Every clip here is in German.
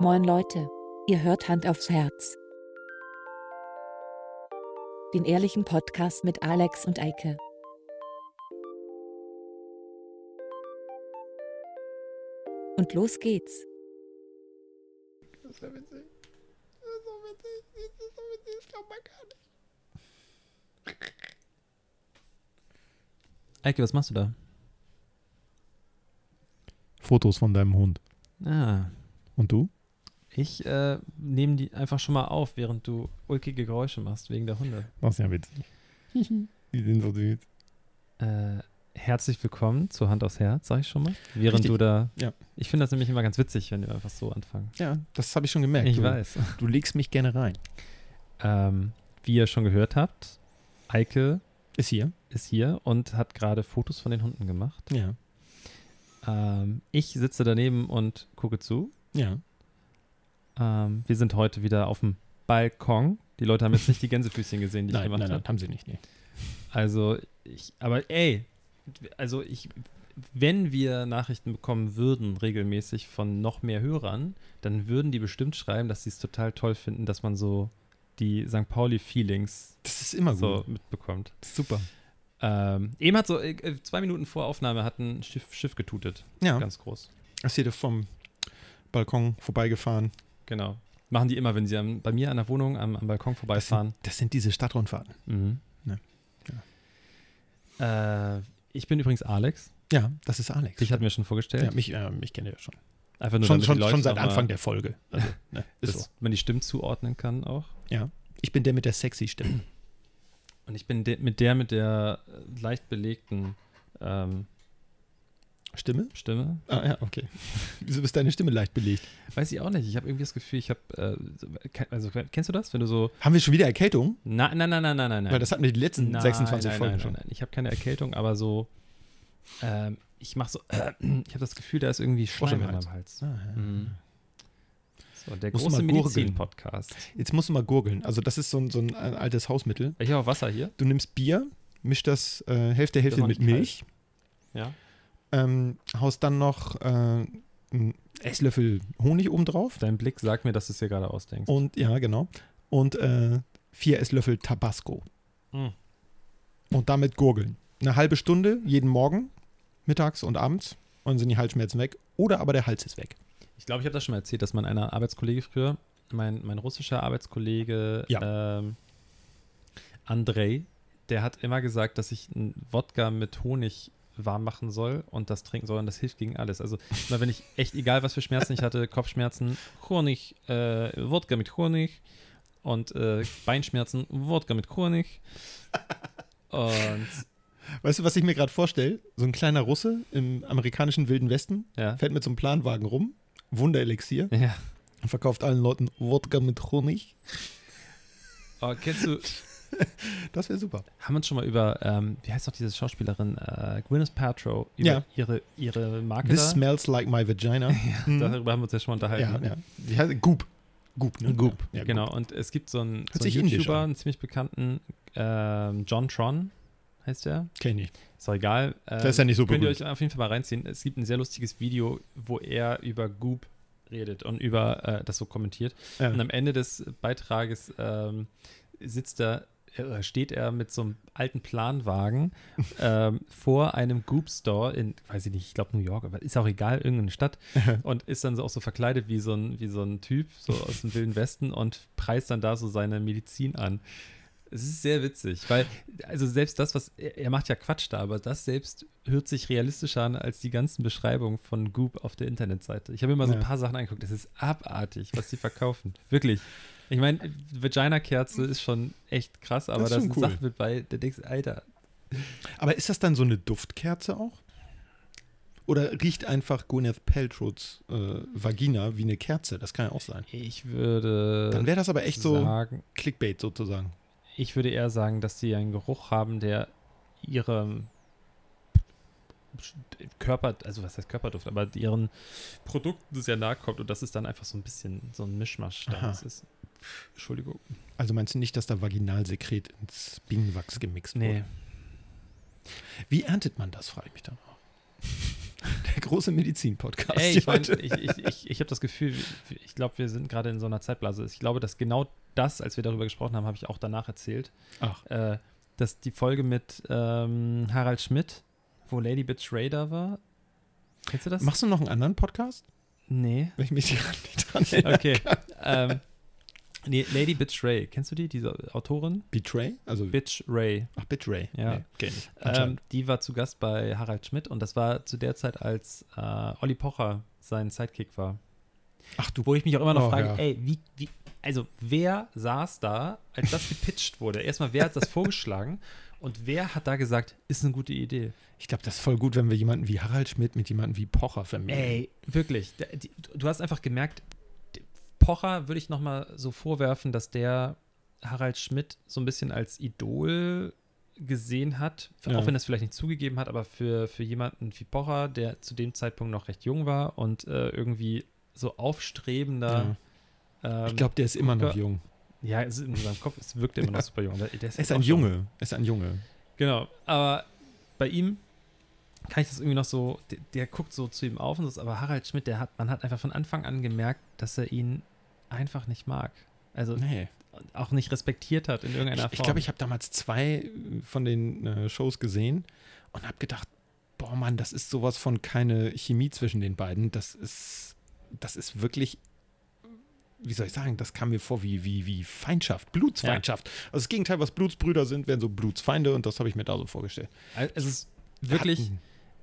Moin Leute, ihr hört Hand aufs Herz. Den ehrlichen Podcast mit Alex und Eike. Und los geht's. Das ist ja witzig. Das ist so witzig. Das ist so witzig. Das glaubt man gar nicht. Eike, was machst du da? Fotos von deinem Hund. Ah, Und du? Ich äh, nehme die einfach schon mal auf, während du ulkige Geräusche machst wegen der Hunde. Das ist ja witzig. Die sind so süß. Äh, herzlich willkommen zu Hand aufs Herz, sag ich schon mal. Während Richtig. du da. Ja. Ich finde das nämlich immer ganz witzig, wenn wir einfach so anfangen. Ja, das habe ich schon gemerkt. Ich du, weiß. Du legst mich gerne rein. Ähm, wie ihr schon gehört habt, Eike Ist hier? ist hier und hat gerade Fotos von den Hunden gemacht. Ja. Ähm, ich sitze daneben und gucke zu. Ja. Ähm, wir sind heute wieder auf dem Balkon. Die Leute haben jetzt nicht die Gänsefüßchen gesehen, die ich Nein, gemacht nein, habe. nein, haben sie nicht. Nee. Also, ich, aber ey, also ich, wenn wir Nachrichten bekommen würden, regelmäßig von noch mehr Hörern, dann würden die bestimmt schreiben, dass sie es total toll finden, dass man so die St. Pauli-Feelings Das ist immer so mitbekommt. Super. Ähm, eben hat so, äh, zwei Minuten vor Aufnahme hat ein Schiff, Schiff getutet. Ja. Ganz groß. Ist hier vom Balkon vorbeigefahren. Genau. Machen die immer, wenn sie am, bei mir an der Wohnung am, am Balkon Das vorbeifahren. sind, das sind diese Stadtrundfahrten. Mhm. Ja. Äh, ich bin übrigens Alex. Ja, das ist Alex. Dich hatten wir schon vorgestellt. ja, mich, äh, mich kennt ihr ja schon. Einfach nur, Schon, schon, schon seit Anfang der Folge. Also, ne, ist dass so. man die Stimmen zuordnen kann auch. Ich bin der mit der sexy Stimme. Und ich bin de mit der mit der leicht belegten ähm, Stimme? Stimme. Ah, ja, okay. Wieso ist deine Stimme leicht belegt? Weiß ich auch nicht. Ich habe irgendwie das Gefühl, ich habe, äh, also kennst du das, wenn du so, Haben wir schon wieder Erkältung? nein, nein, nein, nein, nein, nein. Weil das hatten wir die letzten Nein, 26 nein, Folgen nein, schon. Nein, nein. Ich habe keine Erkältung, aber so, ähm, ich mache so, ich habe das Gefühl, da ist irgendwie Schleim im in meinem Hals. Ah, ja. Mhm. So, der Musst große. Medizin-Podcast. Jetzt musst du mal gurgeln. Also das ist so ein, so ein altes Hausmittel. Ich habe auch Wasser hier. Du nimmst Bier, mischst das äh, Hälfte, Hälfte mit nicht kalt. Milch, Ja. Ähm, haust dann noch äh, einen Esslöffel Honig oben drauf Dein Blick sagt mir, dass du es dir gerade ausdenkst. und, ja genau, und äh, vier Esslöffel Tabasco. Mhm. Und damit gurgeln. Eine halbe Stunde jeden Morgen, mittags und abends und dann sind die Halsschmerzen weg. Oder aber der Hals ist weg. Ich glaube, ich habe das schon mal erzählt, dass mein einer Arbeitskollege früher, mein, mein russischer Arbeitskollege ähm, Andrei, der hat immer gesagt, dass ich einen Wodka mit Honig warm machen soll und das trinken soll und das hilft gegen alles. Also immer wenn ich echt, egal was für Schmerzen ich hatte, Kopfschmerzen, Honig, äh, Wodka mit Honig und äh, Beinschmerzen, Wodka mit Honig. Und Weißt du, was ich mir gerade vorstelle? So ein kleiner Russe im amerikanischen Wilden Westen ja, fährt mit so einem Planwagen rum, Wunderelixier, ja. und verkauft allen Leuten Wodka mit Honig. Oh, kennst du, Das wäre super. haben wir uns schon mal über, ähm, wie heißt doch diese Schauspielerin, äh, Gwyneth Paltrow, über Ja. ihre, ihre Marke This da? smells like my vagina. Mhm. Darüber haben wir uns ja schon mal ja, unterhalten. ja. Die heißt Goop. Goop, ne? Goop, Ja, genau. Und es gibt so einen, so einen YouTuber, an. einen ziemlich bekannten, ähm, John Tron heißt der. Kenn ich. Ist auch egal. Ähm, Der ist ja nicht so Könnt ihr berühmt. euch auf jeden Fall mal reinziehen. Es gibt ein sehr lustiges Video, wo er über Goop redet und über äh, das so kommentiert. Ja. Und am Ende des Beitrages ähm, sitzt er, steht er mit so einem alten Planwagen ähm, vor einem Goop Store in, weiß ich nicht, ich glaube New York, aber ist auch egal, irgendeine Stadt und ist dann so auch so verkleidet wie so ein, wie so ein Typ, so aus dem Wilden Westen und preist dann da so seine Medizin an. Es ist sehr witzig, weil, also selbst das, was, er, er macht ja Quatsch da, aber das selbst hört sich realistischer an als die ganzen Beschreibungen von Goop auf der Internetseite. Ich habe mir mal so ein paar Sachen angeguckt, das ist abartig, was die verkaufen. Wirklich. Ich meine, Vagina-Kerze ist schon echt krass, aber ist da sind cool. Sachen mit bei, der denkst, Alter, Aber ist das dann so eine Duftkerze auch? Oder riecht einfach Gwyneth Paltrows äh, Vagina wie eine Kerze? Das kann ja auch sein. ich würde Dann wäre das aber echt so sagen, Clickbait sozusagen. ich würde eher sagen, dass sie einen Geruch haben, der ihrem Körper, also was heißt Körperduft, aber ihren Produkten sehr nahe kommt und das ist dann einfach so ein bisschen so ein Mischmasch. Das ist, Entschuldigung. Also meinst du nicht, dass da Vaginalsekret ins Bienenwachs gemixt Nee. wurde? Wie erntet man das, frage ich mich dann auch. Der große Medizin-Podcast. Ey, ich, mein, ich, ich, ich, ich habe das Gefühl, ich, glaube, wir sind gerade in so einer Zeitblase. Ich glaube, dass genau das, als wir darüber gesprochen haben, habe ich auch danach erzählt. Ach. Äh, dass die Folge mit ähm, Harald Schmidt, wo Lady Bitch Raider war. Kennst du das? Machst du noch einen anderen Podcast? nee. Wenn ich mich gerade nicht dran erinnere. Okay. ähm, nee, Lady Bitch Ray. Kennst du die, diese Autorin? Betray? Also, Bitch Ray. ach, Betray. Ja. Nee, kenn ich. Ähm, die war zu Gast bei Harald Schmidt und das war zu der Zeit, als äh, Olli Pocher sein Sidekick war. ach du. Wo ich mich auch immer noch Oh, frage, ja. ey, wie, wie, also wer saß da, als das gepitcht wurde? Erstmal, wer hat das vorgeschlagen und wer hat da gesagt, ist eine gute Idee? Ich glaube, das ist voll gut, wenn wir jemanden wie Harald Schmidt mit jemandem wie Pocher vermitteln. Ey, wirklich. Du hast einfach gemerkt, Pocher würde ich nochmal so vorwerfen, dass der Harald Schmidt so ein bisschen als Idol gesehen hat, Ja. auch wenn er es vielleicht nicht zugegeben hat, aber für, für jemanden wie Pocher, der zu dem Zeitpunkt noch recht jung war und äh, irgendwie so aufstrebender. Ja. Ähm, Ich glaube, der ist immer noch jung. Ja, es ist in seinem Kopf, es wirkt immer noch super jung. Der, der Er ist jetzt ein Junge. Er ist ein Junge. Genau, aber bei ihm kann ich das irgendwie noch so, der, der guckt so zu ihm auf und so, aber Harald Schmidt, der hat, man hat einfach von Anfang an gemerkt, dass er ihn einfach nicht mag. Also Nee. auch nicht respektiert hat in irgendeiner Ich, Form. ich glaube, ich habe damals zwei von den äh, Shows gesehen und habe gedacht, boah Mann, das ist sowas von keine Chemie zwischen den beiden. Das ist, das ist wirklich, wie soll ich sagen, das kam mir vor wie, wie, wie Feindschaft, Blutsfeindschaft. Also das Gegenteil, was Blutsbrüder sind, wären so Blutsfeinde und das habe ich mir da so vorgestellt. Also es ist wirklich, Hatten-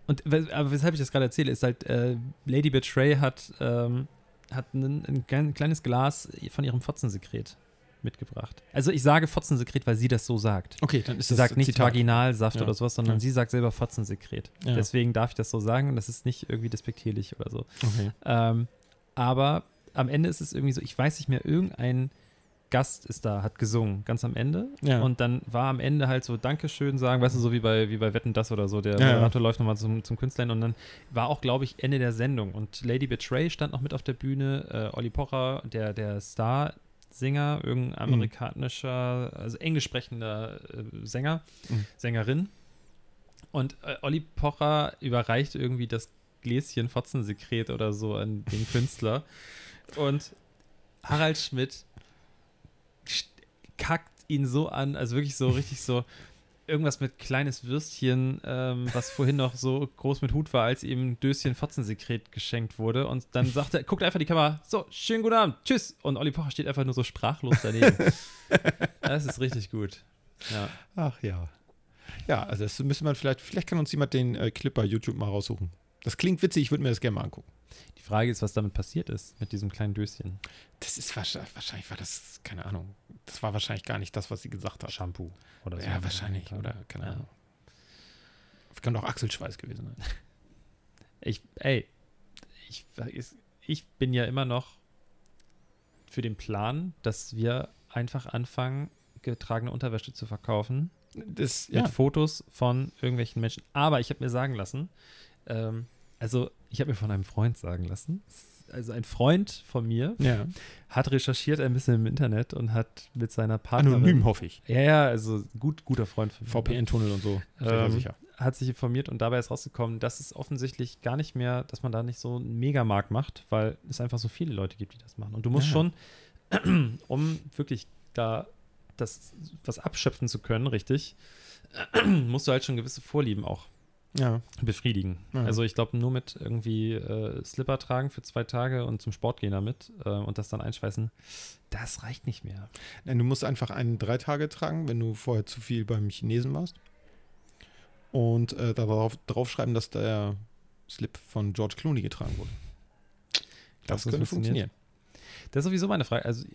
und aber weshalb ich das gerade erzähle, ist halt, äh, Lady Betray hat, ähm, hat ein, ein klein- kleines Glas von ihrem Fotzensekret mitgebracht. Also ich sage Fotzensekret, weil sie das so sagt. Okay, dann ist Sie das sagt nicht Zitat. Vaginalsaft Ja. oder sowas, sondern Ja. sie sagt selber Fotzensekret. Ja. Deswegen darf ich das so sagen und das ist nicht irgendwie despektierlich oder so. Okay. Ähm, aber am Ende ist es irgendwie so, ich weiß nicht mehr, irgendein Gast ist da, hat gesungen, ganz am Ende. Ja. Und dann war am Ende halt so Dankeschön sagen, weißt du, so wie bei, wie bei Wetten das oder so. Der Ja, ja. Moderator läuft nochmal zum, zum Künstler hin und dann war auch, glaube ich, Ende der Sendung. Und Lady Betray stand noch mit auf der Bühne, äh, Olli Pocher, der, der Star-Sänger, irgendein Mhm. amerikanischer, also englisch sprechender äh, Sänger, Mhm. Sängerin. Und äh, Olli Pocher überreicht irgendwie das Gläschen Fotzensekret oder so an den Künstler. Und Harald Schmidt kackt ihn so an, also wirklich so richtig so irgendwas mit kleines Würstchen, ähm, was vorhin noch so groß mit Hut war, als ihm ein Döschen Fotzensekret geschenkt wurde. Und dann sagt er, guckt einfach die Kamera, so, schönen guten Abend, tschüss. Und Olli Pocher steht einfach nur so sprachlos daneben. das ist richtig gut. Ja. Ach ja. Ja, also das müsste man vielleicht, vielleicht kann uns jemand den äh, Clip bei YouTube mal raussuchen. Das klingt witzig, ich würde mir das gerne mal angucken. Die Frage ist, was damit passiert ist, mit diesem kleinen Döschen. Das ist wahrscheinlich, wahrscheinlich war das, keine Ahnung, das war wahrscheinlich gar nicht das, was sie gesagt hat. Shampoo oder so. Ja, wahrscheinlich, oder keine Ja. Ahnung. Das kann doch Achselschweiß gewesen sein. Ich, ey, ich, ich bin ja immer noch für den Plan, dass wir einfach anfangen, getragene Unterwäsche zu verkaufen Das, mit ja. Fotos von irgendwelchen Menschen. Aber ich habe mir sagen lassen, ähm, also ich habe mir von einem Freund sagen lassen, also ein Freund von mir ja. hat recherchiert ein bisschen im Internet und hat mit seiner Partnerin. Anonym, hoffe ich. Ja, ja, also gut, guter Freund von mir. VPN-Tunnel und so. Ähm, sicher. hat sich informiert und dabei ist rausgekommen, dass es offensichtlich gar nicht mehr, dass man da nicht so einen Megamarkt macht, weil es einfach so viele Leute gibt, die das machen. Und du musst Ja. schon, um wirklich da das was abschöpfen zu können, richtig, musst du halt schon gewisse Vorlieben auch Ja. befriedigen. Ja. Also ich glaube, nur mit irgendwie äh, Slipper tragen für zwei Tage und zum Sport gehen damit äh, und das dann einschweißen, das reicht nicht mehr. Nein, du musst einfach einen drei Tage tragen, wenn du vorher zu viel beim Chinesen warst. Und äh, darauf draufschreiben, dass der Slip von George Clooney getragen wurde. Das, könnte das funktioniert? funktionieren. Das ist sowieso meine Frage. Also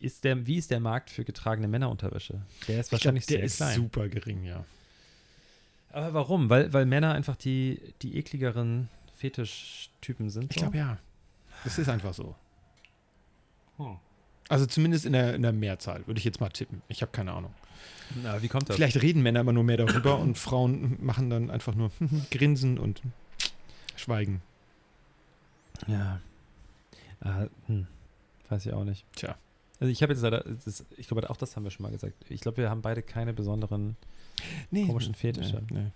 ist der, wie ist der Markt für getragene Männerunterwäsche? Der ist Ich glaub, wahrscheinlich der sehr ist klein. super gering, ja. Aber warum? Weil, weil Männer einfach die, die ekligeren Fetischtypen sind? Ich so? glaube ja. Das ist einfach so. Hm. Also zumindest in der, in der Mehrzahl, würde ich jetzt mal tippen. Ich habe keine Ahnung. Na, wie kommt das? Vielleicht reden Männer immer nur mehr darüber und Frauen machen dann einfach nur Grinsen und Schweigen. Ja. Ah, hm. Weiß ich auch nicht. Tja. Also ich habe jetzt leider, das, ich glaube auch das haben wir schon mal gesagt. Ich glaube, wir haben beide keine besonderen Nee, komischen Fetische. Nee, nee.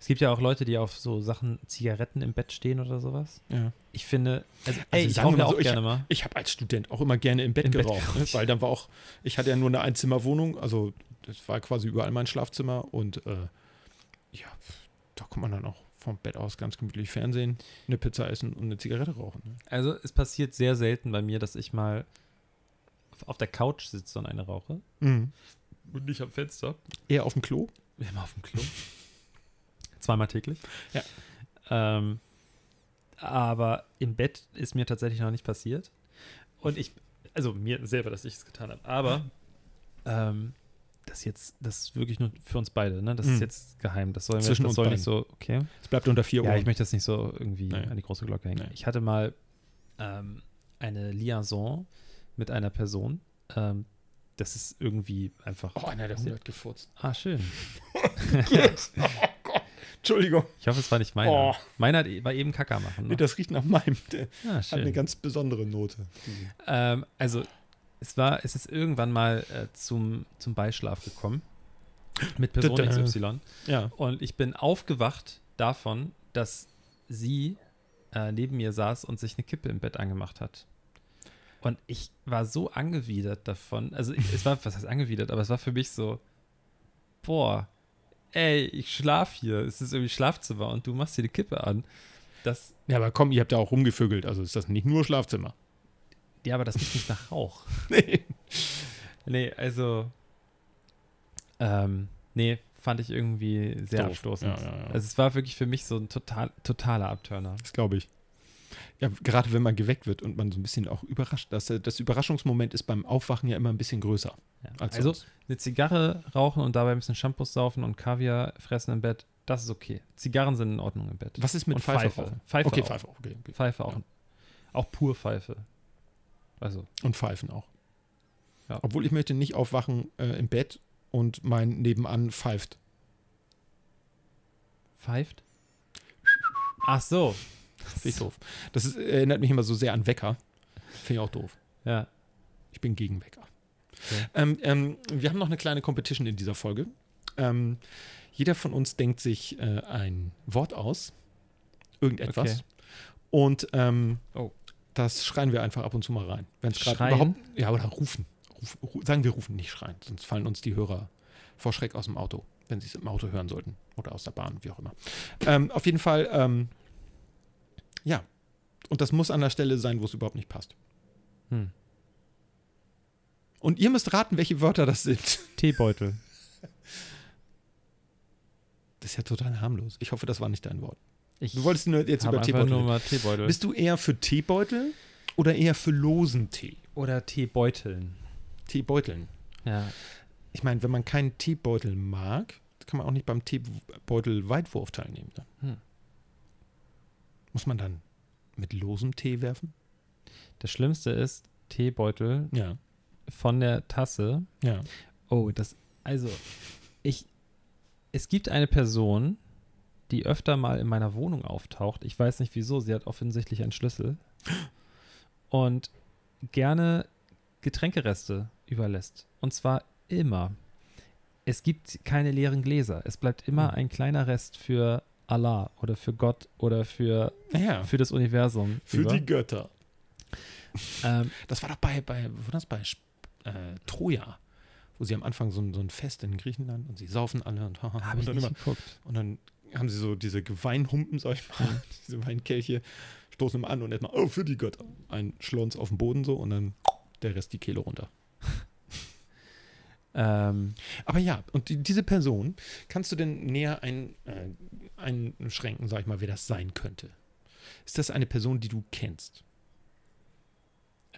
Es gibt ja auch Leute, die auf so Sachen, Zigaretten im Bett stehen oder sowas. Ja. Ich finde, also, Also ey, ich rauche ja auch so, gerne mal. Ich habe als Student auch immer gerne im Bett Im Bett geraucht, ne? geraucht. weil dann war auch, ich hatte ja nur eine Einzimmerwohnung, also das war quasi überall mein Schlafzimmer und äh, ja, da kommt man dann auch vom Bett aus ganz gemütlich Fernsehen, eine Pizza essen und eine Zigarette rauchen. Ne? Also es passiert sehr selten bei mir, dass ich mal auf- auf der Couch sitze und eine rauche. Und nicht am Fenster. Eher auf dem Klo? Immer auf dem Klo. Zweimal täglich. Ja. Ähm, aber im Bett ist mir tatsächlich noch nicht passiert. Und ich, also mir selber, dass ich es getan habe. Aber ähm, das jetzt, das ist wirklich nur für uns beide, ne? Das Mhm. ist jetzt geheim. Das soll, Zwischen das uns soll beiden. nicht so, okay. Es bleibt unter vier Ja, Uhr. ich möchte das nicht so irgendwie Nee. an die große Glocke hängen. Nee. Ich hatte mal ähm, eine Liaison mit einer Person. Ähm, das ist irgendwie einfach. oh, einer der 100 gefurzt. Ah, schön. Entschuldigung, Ich hoffe, es war nicht meiner. Oh. Meiner e- war eben Kacker machen. nee, Ne? das riecht nach meinem. Der Ah, hat eine ganz besondere Note. Ähm, also, es war, es ist irgendwann mal äh, zum, zum Beischlaf gekommen. Mit Person. XY. Ja. Und ich bin aufgewacht davon, dass sie äh, neben mir saß und sich eine Kippe im Bett angemacht hat. Und ich war so angewidert davon. Also ich, es war, was heißt angewidert, aber es war für mich so, boah, ey, ich schlaf hier. Es ist irgendwie Schlafzimmer und du machst hier die Kippe an. Das, Ja, aber komm, ihr habt ja auch rumgevögelt, also ist das nicht nur Schlafzimmer. ja, aber das riecht nicht nach Rauch. Nee. Nee, also, ähm, nee, fand ich irgendwie sehr Doof. abstoßend. Ja, ja, ja. Also es war wirklich für mich so ein total, totaler Abturner. Das glaube ich. Ja, gerade wenn man geweckt wird und man so ein bisschen auch überrascht. Das, das Überraschungsmoment ist beim Aufwachen ja immer ein bisschen größer. Ja. Als Also sonst. eine Zigarre rauchen und dabei ein bisschen Shampoos saufen und Kaviar fressen im Bett, das ist okay. Zigarren sind in Ordnung im Bett. Was ist mit und Pfeife, Pfeife. Pfeife okay, auch. Pfeife auch. Okay, okay. Pfeife auch. Ja. Auch pur Pfeife. Also, Und Pfeifen auch. Ja. Obwohl ich möchte nicht aufwachen äh, im Bett und mein Nebenan pfeift. pfeift? Ach so. Finde ich doof. Das ist, erinnert mich immer so sehr an Wecker. Finde ich auch doof. Ja. Ich bin gegen Wecker. Okay. Ähm, ähm, wir haben noch eine kleine Competition in dieser Folge. Ähm, jeder von uns denkt sich äh, ein Wort aus. Irgendetwas. Okay. Und ähm, Oh. das schreien wir einfach ab und zu mal rein. Wenn es gerade überhaupt. Ja, oder rufen. Ruf, ru, sagen wir rufen, nicht schreien. Sonst fallen uns die Hörer vor Schreck aus dem Auto, wenn sie es im Auto hören sollten. Oder aus der Bahn, wie auch immer. Ähm, auf jeden Fall, ähm, ja. Und das muss an der Stelle sein, wo es überhaupt nicht passt. Hm. Und ihr müsst raten, welche Wörter das sind. Teebeutel. Das ist ja total harmlos. Ich hoffe, das war nicht dein Wort. Ich Du wolltest nur jetzt über Teebeutel. nur mal Teebeutel. Bist du eher für Teebeutel oder eher für losen Tee? Oder Teebeuteln. Teebeuteln. Ja. Ich meine, wenn man keinen Teebeutel mag, kann man auch nicht beim Teebeutel Weitwurf teilnehmen. Ne? Hm. Muss man dann mit losem Tee werfen? Das Schlimmste ist Teebeutel Ja. von der Tasse. Ja. Oh, das, also, ich, es gibt eine Person, die öfter mal in meiner Wohnung auftaucht. Ich weiß nicht wieso, sie hat offensichtlich einen Schlüssel. Und gerne Getränkereste überlässt. Und zwar immer. Es gibt keine leeren Gläser. Es bleibt immer Hm. ein kleiner Rest für Allah oder für Gott oder für, Naja, für das Universum. für über. die Götter. ähm, Das war doch bei, bei wo war das bei äh, Troja, wo sie am Anfang so ein, so ein Fest in Griechenland und sie saufen alle und, haha, Habe und ich dann nicht immer, geguckt. Und dann haben sie so diese Weinhumpen, sag ich mal, diese Weinkelche, stoßen immer an und erstmal, oh, für die Götter. Ein Schlons auf den Boden so und dann der Rest die Kehle runter. Ähm, Aber ja, und die, diese Person, kannst du denn näher ein, äh, einschränken, sag ich mal, wer das sein könnte? Ist das eine Person, die du kennst?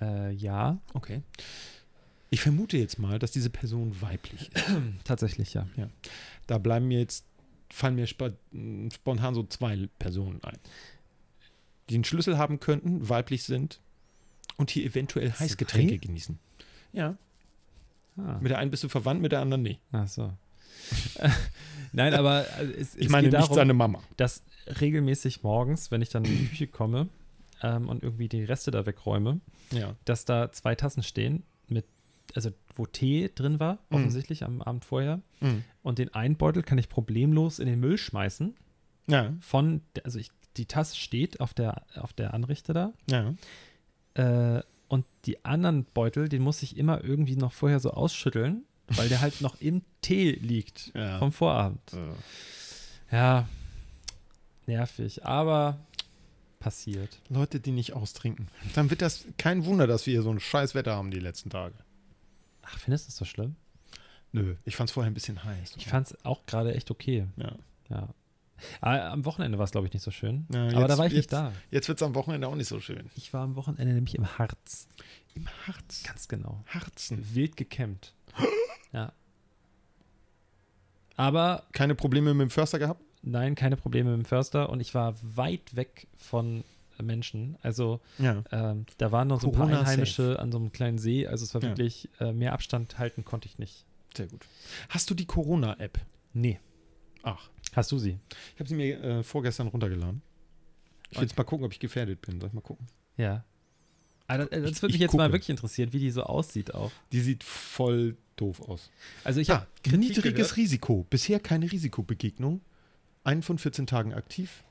äh, ja, Okay. Ich vermute jetzt mal, dass diese Person weiblich ist. tatsächlich ja. Da bleiben mir jetzt, fallen mir spontan so zwei Personen ein. Die einen Schlüssel haben könnten, weiblich sind und hier eventuell Zwei? Heißgetränke genießen. Ja, Ah. mit der einen bist du verwandt, mit der anderen nee. Ach so. Nein, aber äh, es, Ich es meine geht nicht darum, seine Mama. dass regelmäßig morgens, wenn ich dann in die Küche komme ähm, und irgendwie die Reste da wegräume, Ja. dass da zwei Tassen stehen, mit, also wo Tee drin war, Mhm. offensichtlich am Abend vorher. Mhm. Und den einen Beutel kann ich problemlos in den Müll schmeißen. Ja, von, also ich, die Tasse steht auf der, auf der Anrichte da. ja. Äh, und die anderen Beutel, den muss ich immer irgendwie noch vorher so ausschütteln, weil der halt noch im Tee liegt Ja. vom Vorabend. Ja, nervig, aber passiert. Leute, die nicht austrinken. Dann wird das kein Wunder, dass wir hier so ein scheiß Wetter haben die letzten Tage. Ach, findest du das so schlimm? Nö, ich fand es vorher ein bisschen heiß. Ich fand es auch gerade echt okay. ja. Ja. Aber am Wochenende war es, glaube ich, nicht so schön. Ja, aber da jetzt- war ich jetzt- nicht da. Jetzt wird es am Wochenende auch nicht so schön. Ich war am Wochenende nämlich im Harz. Im Harz. Ganz genau. Harzen. Wild gekämmt. ja. Aber Keine Probleme mit dem Förster gehabt? nein, keine Probleme mit dem Förster und ich war weit weg von Menschen. Also Ja. ähm, da waren noch so ein paar Einheimische an so einem kleinen See. Also es war Ja. wirklich, äh, mehr Abstand halten konnte ich nicht. Sehr gut. Hast du die Corona-App? Nee. Ach. Hast du sie? Ich habe sie mir äh, vorgestern runtergeladen. Ich will jetzt mal gucken, ob ich gefährdet bin. Soll ich mal gucken? Ja. Aber das, das Ich- würde mich ich jetzt mal gucke. wirklich interessieren, wie die so aussieht auch. Die sieht voll doof aus. Also ich Ja, habe Ah, niedriges Risiko. Bisher keine Risikobegegnung. Einen von 14 Tagen aktiv.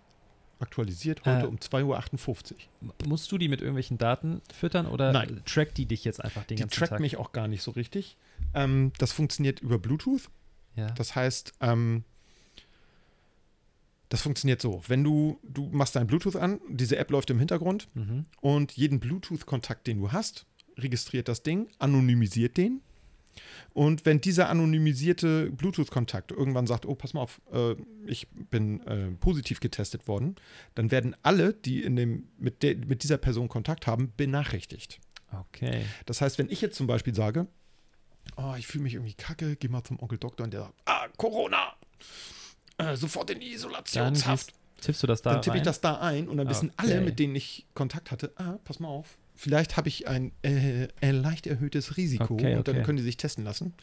Aktualisiert heute Äh, um 2.58 Uhr. Musst du die mit irgendwelchen Daten füttern oder Nein. trackt die dich jetzt einfach den Die ganzen trackt Tag? mich auch gar nicht so richtig. Ähm, das funktioniert über Bluetooth. Ja. Das heißt, ähm, das funktioniert so. Wenn du, du machst dein Bluetooth an, diese App läuft im Hintergrund mhm. und jeden Bluetooth-Kontakt, den du hast, registriert das Ding, anonymisiert den. Und wenn dieser anonymisierte Bluetooth-Kontakt irgendwann sagt, oh, pass mal auf, äh, ich bin äh, positiv getestet worden, dann werden alle, die in dem, mit, der, mit dieser Person Kontakt haben, benachrichtigt. Okay. Das heißt, wenn ich jetzt zum Beispiel sage, oh, ich fühle mich irgendwie kacke, geh mal zum Onkel Doktor und der sagt, ah, Corona, äh, sofort in die Dann Isolationshaft. gehst, tippst du das da Dann tippe ich das da ein und dann wissen Okay. alle, mit denen ich Kontakt hatte, ah, pass mal auf, vielleicht habe ich ein äh, äh, leicht erhöhtes Risiko Okay, und dann okay. können die sich testen lassen.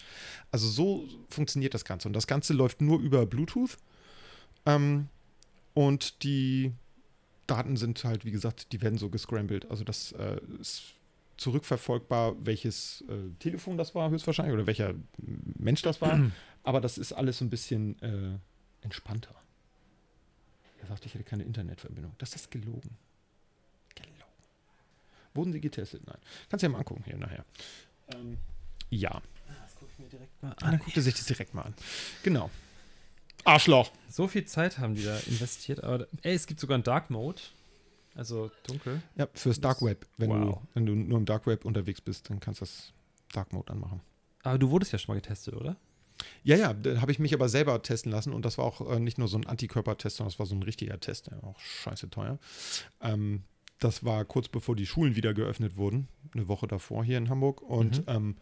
Also so funktioniert das Ganze. Und das Ganze läuft nur über Bluetooth. Ähm, und die Daten sind halt, wie gesagt, die werden so gescrambled. Also das äh, ist zurückverfolgbar, welches äh, Telefon das war, höchstwahrscheinlich, oder welcher Mensch das war. Aber das ist alles so ein bisschen äh, entspannter. Er sagte, ich hätte keine Internetverbindung. Das ist gelogen. Gelogen. Wurden sie getestet? Nein. Kannst du ja mal angucken hier nachher. Ähm, ja. Das guck ich mir direkt mal Ah, dann guckt er sich das direkt mal an. Genau. Arschloch. So viel Zeit haben die da investiert, aber ey, es gibt sogar einen Dark Mode. Also dunkel. Ja, fürs Dark Web. Wenn, Wow. du, wenn du nur im Dark Web unterwegs bist, dann kannst du das Dark Mode anmachen. Aber du wurdest ja schon mal getestet, oder? Ja, ja, da habe ich mich aber selber testen lassen und das war auch äh, nicht nur so ein Antikörpertest, sondern das war so ein richtiger Test, der war auch scheiße teuer. Ähm, das war kurz bevor die Schulen wieder geöffnet wurden, eine Woche davor hier in Hamburg. Und Mhm. ähm,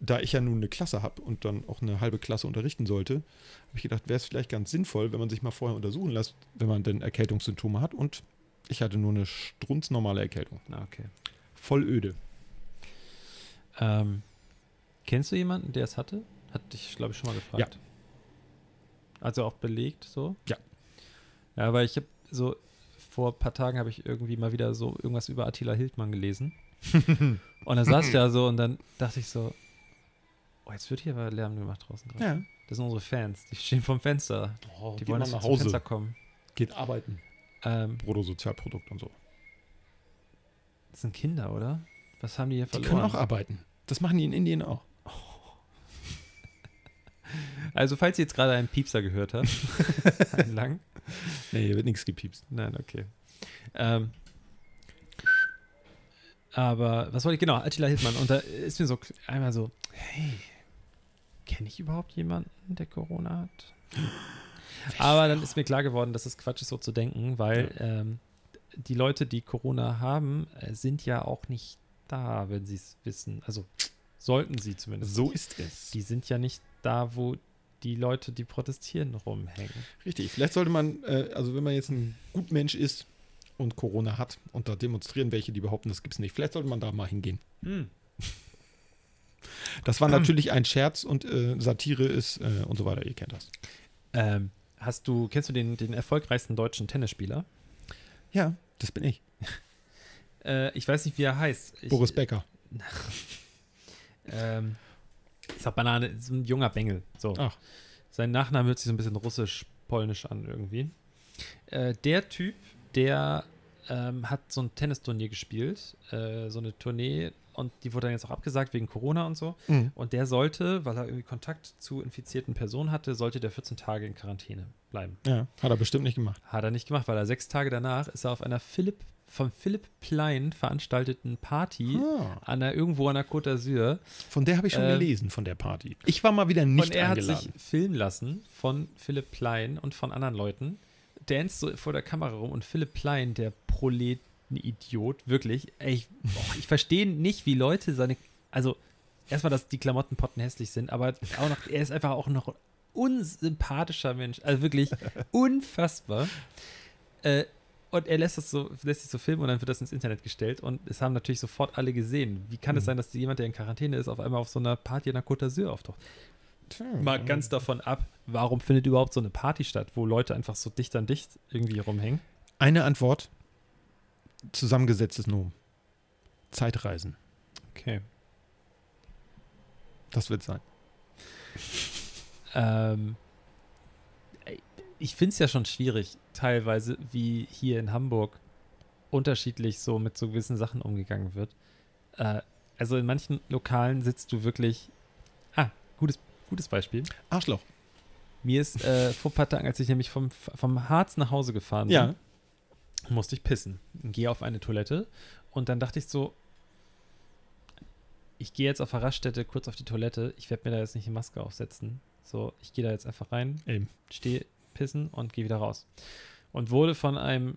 da ich ja nun eine Klasse habe und dann auch eine halbe Klasse unterrichten sollte, habe ich gedacht, wäre es vielleicht ganz sinnvoll, wenn man sich mal vorher untersuchen lässt, wenn man denn Erkältungssymptome hat. Und ich hatte nur eine strunznormale Erkältung. Na, okay. Voll öde. Ähm, kennst du jemanden, der es hatte? Hat dich, glaube ich, schon mal gefragt. Also auch belegt so? Ja. Ja, weil ich habe so, vor ein paar Tagen habe ich irgendwie mal wieder so irgendwas über Attila Hildmann gelesen. und dann saß ich da so und dann dachte ich so, oh, jetzt wird hier aber Lärm gemacht draußen gerade. Ja. Das sind unsere Fans, die stehen vom Fenster. Oh, Die wollen, nach wir zum Fenster Hause. kommen. Geht arbeiten. Ähm, Bruttosozialprodukt und so. das sind Kinder, oder? Was haben die hier Die verloren? können auch arbeiten. Das machen die in Indien auch. Also, falls ihr jetzt gerade einen Piepser gehört habt, einen lang. Nee, hier wird nichts gepiepst. Nein, okay. Ähm, aber was wollte ich? Genau, Attila Hildmann. Und da ist mir so einmal so, hey, kenne ich überhaupt jemanden, der Corona hat? Aber dann ist mir klar geworden, dass es Quatsch ist, so zu denken, weil ähm, die Leute, die Corona haben, äh, sind ja auch nicht da, wenn sie es wissen. Also sollten sie zumindest. So ist es. Die sind ja nicht da, wo die Leute, die protestieren, rumhängen. Richtig. Vielleicht sollte man, äh, also wenn man jetzt ein Gutmensch ist und Corona hat und da demonstrieren welche, die behaupten, das gibt es nicht, vielleicht sollte man da mal hingehen. Das war natürlich ein Scherz und äh, Satire ist äh, und so weiter. Ihr kennt das. Ähm, hast du, kennst du den, den erfolgreichsten deutschen Tennisspieler? Ja, das bin ich. Äh, ich weiß nicht, wie er heißt. Ich, Boris Becker. Ähm, ich sag Banane, ist ein junger Bengel. So. Ach. Sein Nachname hört sich so ein bisschen russisch-polnisch an irgendwie. Äh, der Typ, der ähm, hat so ein Tennisturnier gespielt, äh, so eine Tournee, und die wurde dann jetzt auch abgesagt wegen Corona und so. Mhm. Und der sollte, weil er irgendwie Kontakt zu infizierten Personen hatte, sollte der 14 Tage in Quarantäne bleiben. Ja, hat er bestimmt nicht gemacht. Hat er nicht gemacht, weil er sechs Tage danach ist er auf einer Philipp, von Philipp Plein veranstalteten Party Ah, an der, irgendwo an der Côte d'Azur. von der habe ich schon Ähm, gelesen, von der Party. Ich war mal wieder nicht und er hat eingeladen. sich filmen lassen von Philipp Plein und von anderen Leuten. Dance so vor der Kamera rum und Philipp Plein, der Proleten-Idiot, wirklich. Ey, ich, boah, ich verstehe nicht, wie Leute seine. Also, erstmal, dass die Klamottenpotten hässlich sind, aber auch noch, er ist einfach auch noch unsympathischer Mensch. Also wirklich unfassbar. Äh, und er lässt das so, lässt sich so filmen und dann wird das ins Internet gestellt und es haben natürlich sofort alle gesehen. Wie kann es Mhm. sein, dass jemand, der in Quarantäne ist, auf einmal auf so einer Party in der Côte d'Azur auftaucht? Mal ganz davon ab, warum findet überhaupt so eine Party statt, wo Leute einfach so dicht an dicht irgendwie rumhängen? Eine Antwort. Zusammengesetztes Nomen. Zeitreisen. Okay. Das wird sein. Ähm, ich finde es ja schon schwierig, teilweise, wie hier in Hamburg unterschiedlich so mit so gewissen Sachen umgegangen wird. Äh, also in manchen Lokalen sitzt du wirklich. Ah, gutes, gutes Beispiel. Arschloch. Mir ist äh, vor ein paar Tagen, als ich nämlich vom, vom Harz nach Hause gefahren bin, Ja. musste ich pissen. Gehe auf eine Toilette und dann dachte ich so, ich gehe jetzt auf der Raststätte kurz auf die Toilette, ich werde mir da jetzt nicht die Maske aufsetzen. So, ich gehe da jetzt einfach rein, stehe pissen und gehe wieder raus. Und wurde von einem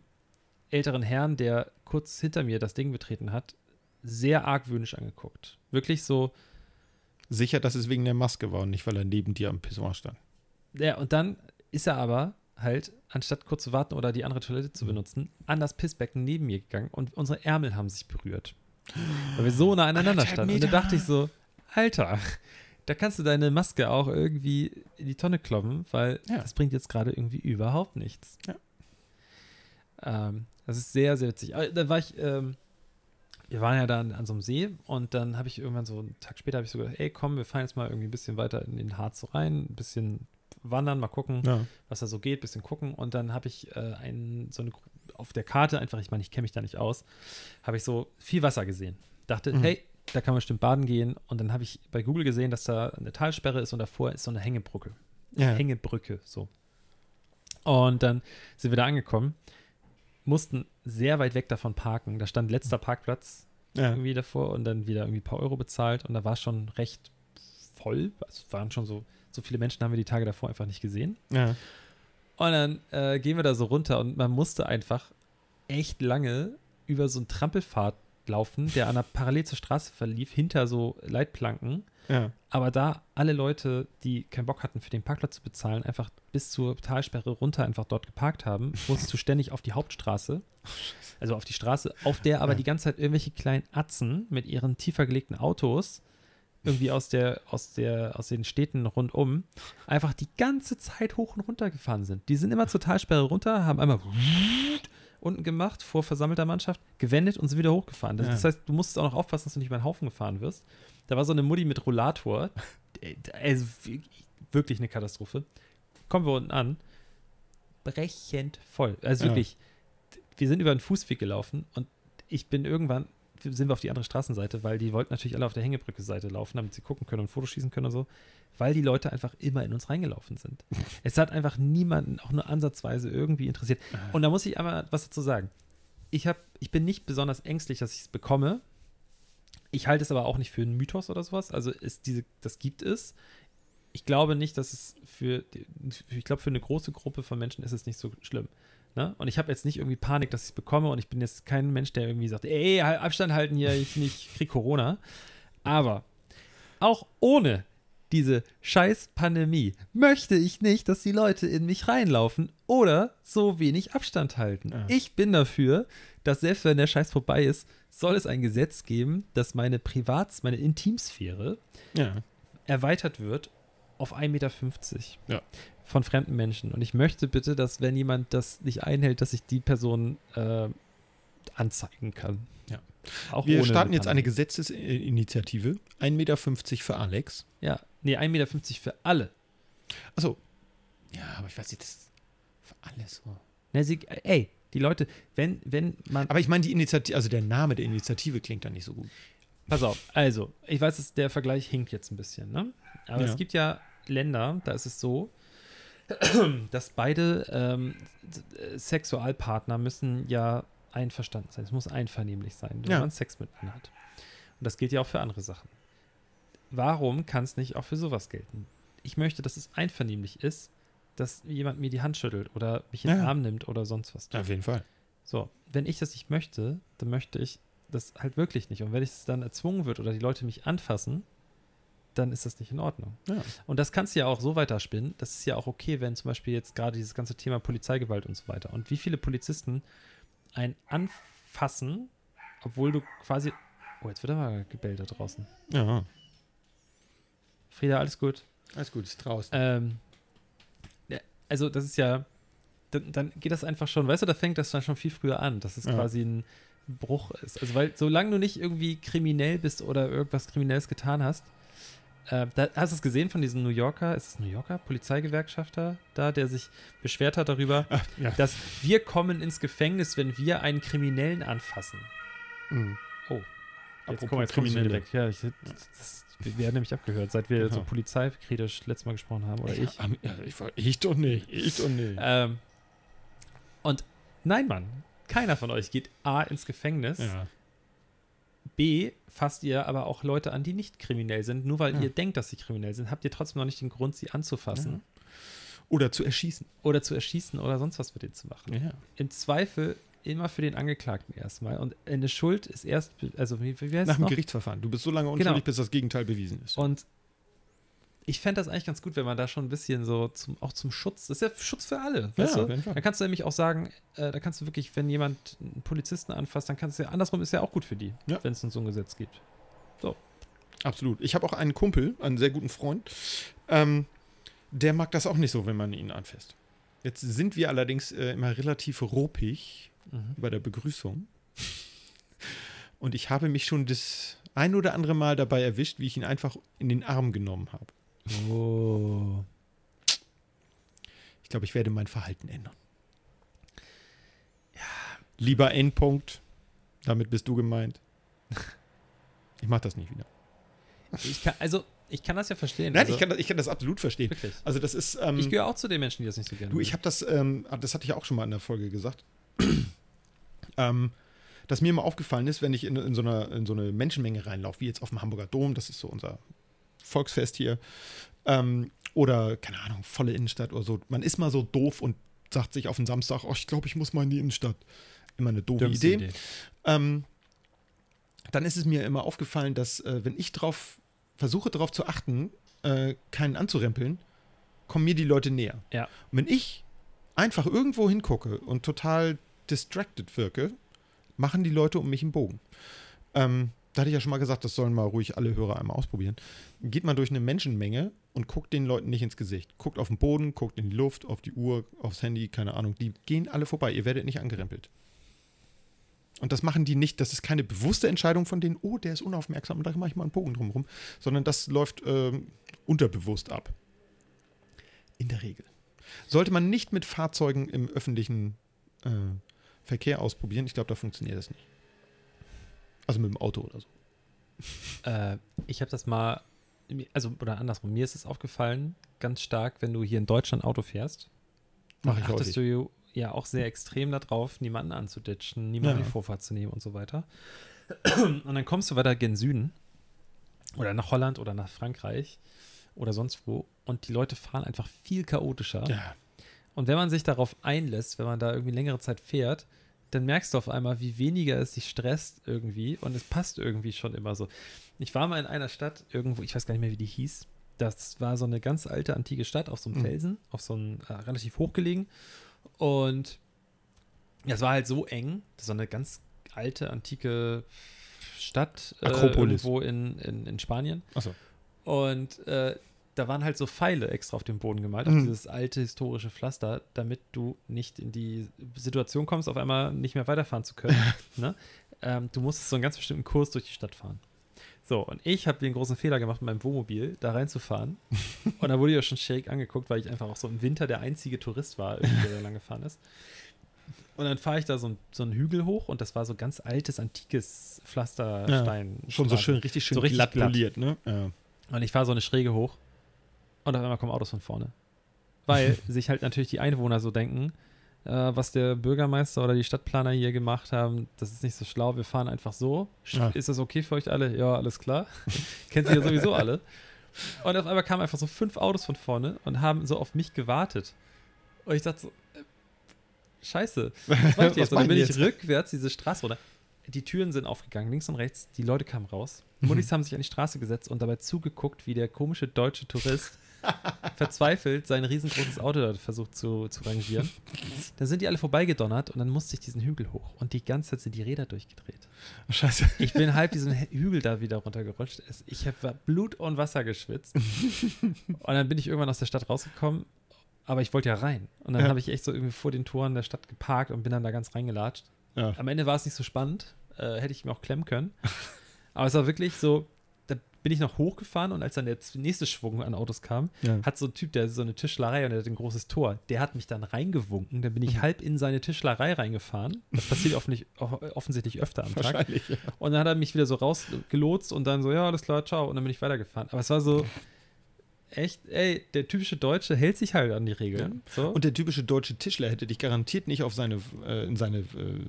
älteren Herrn, der kurz hinter mir das Ding betreten hat, sehr argwöhnisch angeguckt. Wirklich so, Sicher, dass es wegen der Maske war und nicht, weil er neben dir am Pissoir stand. Ja, und dann ist er aber halt, anstatt kurz zu warten oder die andere Toilette zu Mhm. benutzen, an das Pissbecken neben mir gegangen und unsere Ärmel haben sich berührt. Weil wir so nah aneinander standen. Und da dachte ich so, Alter, da kannst du deine Maske auch irgendwie in die Tonne kloppen, weil Ja. das bringt jetzt gerade irgendwie überhaupt nichts. Ja. Ähm, das ist sehr, sehr witzig. Aber Da war ich, ähm, wir waren ja dann an so einem See und dann habe ich irgendwann so einen Tag später habe ich so gedacht, ey komm, wir fahren jetzt mal irgendwie ein bisschen weiter in den Harz so rein, ein bisschen wandern, mal gucken, Ja. was da so geht, bisschen gucken. Und dann habe ich äh, ein, so eine, auf der Karte einfach, ich meine, ich kenne mich da nicht aus, habe ich so viel Wasser gesehen. Dachte, Mhm. hey, da kann man bestimmt baden gehen. Und dann habe ich bei Google gesehen, dass da eine Talsperre ist und davor ist so eine Hängebrücke. Ja. Hängebrücke, so. Und dann sind wir da angekommen, mussten sehr weit weg davon parken. Da stand letzter Parkplatz ja. irgendwie davor und dann wieder irgendwie ein paar Euro bezahlt und da war es schon recht voll. Also es waren schon so, so viele Menschen haben wir die Tage davor einfach nicht gesehen. ja. Und dann äh, gehen wir da so runter und man musste einfach echt lange über so einen Trampelpfad laufen, der an der parallel zur Straße verlief, hinter so Leitplanken. Ja. Aber da alle Leute, die keinen Bock hatten, für den Parkplatz zu bezahlen, einfach bis zur Talsperre runter einfach dort geparkt haben, musstest du ständig auf die Hauptstraße, also auf die Straße, auf der aber Ja. die ganze Zeit irgendwelche kleinen Atzen mit ihren tiefer gelegten Autos irgendwie aus der, aus der, aus den Städten rundum einfach die ganze Zeit hoch und runter gefahren sind. Die sind immer zur Talsperre runter, haben einmal unten gemacht vor versammelter Mannschaft, gewendet und sind wieder hochgefahren. Das, Ja. das heißt, du musstest auch noch aufpassen, dass du nicht über den Haufen gefahren wirst. Da war so eine Mutti mit Rollator. Also wirklich- wirklich eine Katastrophe. Kommen wir unten an. Brechend voll. Also Ja. wirklich, wir sind über einen Fußweg gelaufen und ich bin irgendwann, sind wir auf die andere Straßenseite, weil die wollten natürlich alle auf der Hängebrücke-Seite laufen, damit sie gucken können und Fotos schießen können und so, weil die Leute einfach immer in uns reingelaufen sind. es hat einfach niemanden auch nur ansatzweise irgendwie interessiert. Und da muss ich aber was dazu sagen. Ich, hab, ich bin nicht besonders ängstlich, dass ich es bekomme. Ich halte es aber auch nicht für einen Mythos oder sowas. Also ist diese, das gibt es. Ich glaube nicht, dass es für, ich glaube, für eine große Gruppe von Menschen ist es nicht so schlimm. Ne? Und ich habe jetzt nicht irgendwie Panik, dass ich es bekomme und ich bin jetzt kein Mensch, der irgendwie sagt, ey, halt Abstand halten hier, ich nicht krieg Corona. Aber auch ohne diese scheiß Pandemie möchte ich nicht, dass die Leute in mich reinlaufen oder so wenig Abstand halten. Ja. Ich bin dafür, dass selbst wenn der Scheiß vorbei ist, soll es ein Gesetz geben, dass meine Privats-, meine Intimsphäre Ja. erweitert wird auf 1,50 Meter. Ja. Von fremden Menschen. Und ich möchte bitte, dass wenn jemand das nicht einhält, dass ich die Person äh, anzeigen kann. Ja. Auch Wir starten jetzt eine. Gesetzesinitiative. 1,50 Meter für Alex. Ja, nee, 1,50 Meter für alle. Achso. Ja, aber ich weiß nicht, das ist für alles so. Na, sie, ey, die Leute, wenn, wenn man. Aber ich meine, die Initiative, also der Name der Initiative klingt dann nicht so gut. Pass auf, also, ich weiß, dass der Vergleich hinkt jetzt ein bisschen, ne? Aber Ja. es gibt ja Länder, da ist es so, dass beide ähm, Sexualpartner müssen ja einverstanden sein. Es muss einvernehmlich sein, wenn Ja. man Sex miteinander hat. Und das gilt ja auch für andere Sachen. Warum kann es nicht auch für sowas gelten? Ich möchte, dass es einvernehmlich ist, dass jemand mir die Hand schüttelt oder mich in den Ja. Arm nimmt oder sonst was. tut. Auf jeden Fall. So, wenn ich das nicht möchte, dann möchte ich das halt wirklich nicht. Und wenn es dann erzwungen wird oder die Leute mich anfassen, dann ist das nicht in Ordnung. Ja. Und das kannst du ja auch so weiterspinnen. Das ist ja auch okay, wenn zum Beispiel jetzt gerade dieses ganze Thema Polizeigewalt und so weiter. Und wie viele Polizisten ein anfassen, obwohl du quasi. Oh, jetzt wird aber gebellt da draußen. Ja. Frieda, alles gut. Alles gut, ist draußen. Ähm, also das ist ja, dann, dann geht das einfach schon, weißt du, da fängt das dann schon viel früher an, dass es Ja. quasi ein Bruch ist. Also weil solange du nicht irgendwie kriminell bist oder irgendwas Kriminelles getan hast, äh, da hast du es gesehen von diesem New Yorker, ist es New Yorker Polizeigewerkschafter da, der sich beschwert hat darüber, ja. dass wir kommen ins Gefängnis, wenn wir einen Kriminellen anfassen. Mhm. Oh, Jetzt, Apropos jetzt Kriminelle. direkt. Ja, ich, das, wir werden nämlich abgehört, seit wir Ja. so polizeikritisch letztes Mal gesprochen haben. Oder ich. Ja, ich, ich doch nicht. Ich doch nicht. Ähm, und nein, Mann, keiner von euch geht A ins Gefängnis. ja. B fasst ihr aber auch Leute an, die nicht kriminell sind. Nur weil Ja. ihr denkt, dass sie kriminell sind, habt ihr trotzdem noch nicht den Grund, sie anzufassen Oder zu erschießen. oder zu erschießen oder sonst was mit denen zu machen. Ja. Im Zweifel immer für den Angeklagten erstmal. Und eine Schuld ist erst, also wie, wie heißt Nach dem? Gerichtsverfahren. Du bist so lange unschuldig, Genau. bis das Gegenteil bewiesen ist. Und ich fände das eigentlich ganz gut, wenn man da schon ein bisschen so zum, auch zum Schutz, das ist ja Schutz für alle, weißt Ja, du? jeden Fall. Da kannst du nämlich auch sagen, äh, da kannst du wirklich, wenn jemand einen Polizisten anfasst, dann kannst du ja, andersrum ist ja auch gut für die, Ja. wenn es so ein Gesetz gibt. Absolut. Ich habe auch einen Kumpel, einen sehr guten Freund, ähm, der mag das auch nicht so, wenn man ihn anfasst. Jetzt sind wir allerdings äh, immer relativ ruppig bei der Begrüßung. Und ich habe mich schon das ein oder andere Mal dabei erwischt, wie ich ihn einfach in den Arm genommen habe. Oh. Ich glaube, ich werde mein Verhalten ändern. Lieber Endpunkt, damit bist du gemeint. Ich mache das nicht wieder. Ich kann, also, ich kann das ja verstehen. Nein, also, ich, kann das, ich kann das absolut verstehen. wirklich. Also das ist. Ähm, Ich gehöre auch zu den Menschen, die das nicht so gerne Du, ich habe das, ähm, das hatte ich auch schon mal in der Folge gesagt, ähm, dass mir immer aufgefallen ist, wenn ich in, in, so einer, in so eine Menschenmenge reinlaufe, wie jetzt auf dem Hamburger Dom, das ist so unser Volksfest hier, ähm, oder, keine Ahnung, volle Innenstadt oder so. Man ist mal so doof und sagt sich auf den Samstag, oh, ich glaube, ich muss mal in die Innenstadt. Immer eine doofe Dümmste Idee. Ähm, dann ist es mir immer aufgefallen, dass äh, wenn ich drauf versuche, darauf zu achten, äh, keinen anzurempeln, kommen mir die Leute näher. Ja. Und wenn ich einfach irgendwo hingucke und total distracted wirke, machen die Leute um mich einen Bogen. Ähm, da hatte ich ja schon mal gesagt, das sollen mal ruhig alle Hörer einmal ausprobieren. Geht mal durch eine Menschenmenge und guckt den Leuten nicht ins Gesicht. Guckt auf den Boden, guckt in die Luft, auf die Uhr, aufs Handy, keine Ahnung. Die gehen alle vorbei. Ihr werdet nicht angerempelt. Und das machen die nicht, das ist keine bewusste Entscheidung von denen, oh, der ist unaufmerksam, da mache ich mal einen Bogen drumherum, sondern das läuft ähm, unterbewusst ab. In der Regel. Sollte man nicht mit Fahrzeugen im öffentlichen äh, Verkehr ausprobieren, ich glaube, da funktioniert das nicht. Also mit dem Auto oder so. Äh, ich habe das mal, also, oder andersrum, mir ist es aufgefallen, ganz stark, wenn du hier in Deutschland Auto fährst, Mache ich achtest du ja auch sehr extrem darauf, niemanden anzuditschen, niemanden Ja. die Vorfahrt zu nehmen und so weiter. Und dann kommst du weiter gen Süden oder nach Holland oder nach Frankreich oder sonst wo und die Leute fahren einfach viel chaotischer. Ja, Und wenn man sich darauf einlässt, wenn man da irgendwie längere Zeit fährt, dann merkst du auf einmal, wie weniger es sich stresst irgendwie und es passt irgendwie schon immer so. Ich war mal in einer Stadt irgendwo, ich weiß gar nicht mehr, wie die hieß. Das war so eine ganz alte, antike Stadt auf so einem Mhm. Felsen, auf so einem äh, relativ hochgelegen. Und es war halt so eng, das so eine ganz alte, antike Stadt äh, Akropolis. irgendwo in, in, in Spanien. achso. Und äh, da waren halt so Pfeile extra auf dem Boden gemalt, auf Mhm. dieses alte historische Pflaster, damit du nicht in die Situation kommst, auf einmal nicht mehr weiterfahren zu können. ne? ähm, du musstest so einen ganz bestimmten Kurs durch die Stadt fahren. So, und ich habe den großen Fehler gemacht, mit meinem Wohnmobil da reinzufahren. und da wurde ich ja schon schräg angeguckt, weil ich einfach auch so im Winter der einzige Tourist war, der da lang gefahren ist. Und dann fahre ich da so, ein, so einen Hügel hoch und das war so ganz altes, antikes Pflasterstein. Schon so schön, richtig schön So richtig glatt glatt. poliert, ne? Ja. Und ich fahre so eine Schräge hoch und auf einmal kommen Autos von vorne. Weil sich halt natürlich die Einwohner so denken, äh, was der Bürgermeister oder die Stadtplaner hier gemacht haben, das ist nicht so schlau, wir fahren einfach so. Ja. Ist das okay für euch alle? Ja, alles klar. Kennt ihr ja sowieso alle. Und auf einmal kamen einfach so fünf Autos von vorne und haben so auf mich gewartet. Und ich dachte so, äh, scheiße, was mache ich jetzt? Und dann bin ich jetzt? rückwärts diese Straße runter. Die Türen sind aufgegangen, links und rechts. Die Leute kamen raus. Muttis haben sich an die Straße gesetzt und dabei zugeguckt, wie der komische deutsche Tourist verzweifelt sein riesengroßes Auto da versucht zu, zu rangieren. Dann sind die alle vorbeigedonnert und dann musste ich diesen Hügel hoch. Und die ganze Zeit sind die Räder durchgedreht. Scheiße. Ich bin halb diesen Hügel da wieder runtergerutscht. Ich habe Blut und Wasser geschwitzt. Und dann bin ich irgendwann aus der Stadt rausgekommen, aber ich wollte ja rein. Und dann Ja. habe ich echt so irgendwie vor den Toren der Stadt geparkt und bin dann da ganz reingelatscht. Ja. Am Ende war es nicht so spannend. Äh, hätte ich mir auch klemmen können. Aber es war wirklich so, bin ich noch hochgefahren und als dann der nächste Schwung an Autos kam, Ja. hat so ein Typ, der so eine Tischlerei und der hat ein großes Tor, der hat mich dann reingewunken. Dann bin ich halb in seine Tischlerei reingefahren. Das passiert offensichtlich, öfter am Tag. Ja. Und dann hat er mich wieder so rausgelotst und dann so, ja, alles klar, ciao. Und dann bin ich weitergefahren. Aber es war so, echt, ey, der typische Deutsche hält sich halt an die Regeln. So. Und der typische deutsche Tischler hätte dich garantiert nicht auf seine, äh, in seine äh,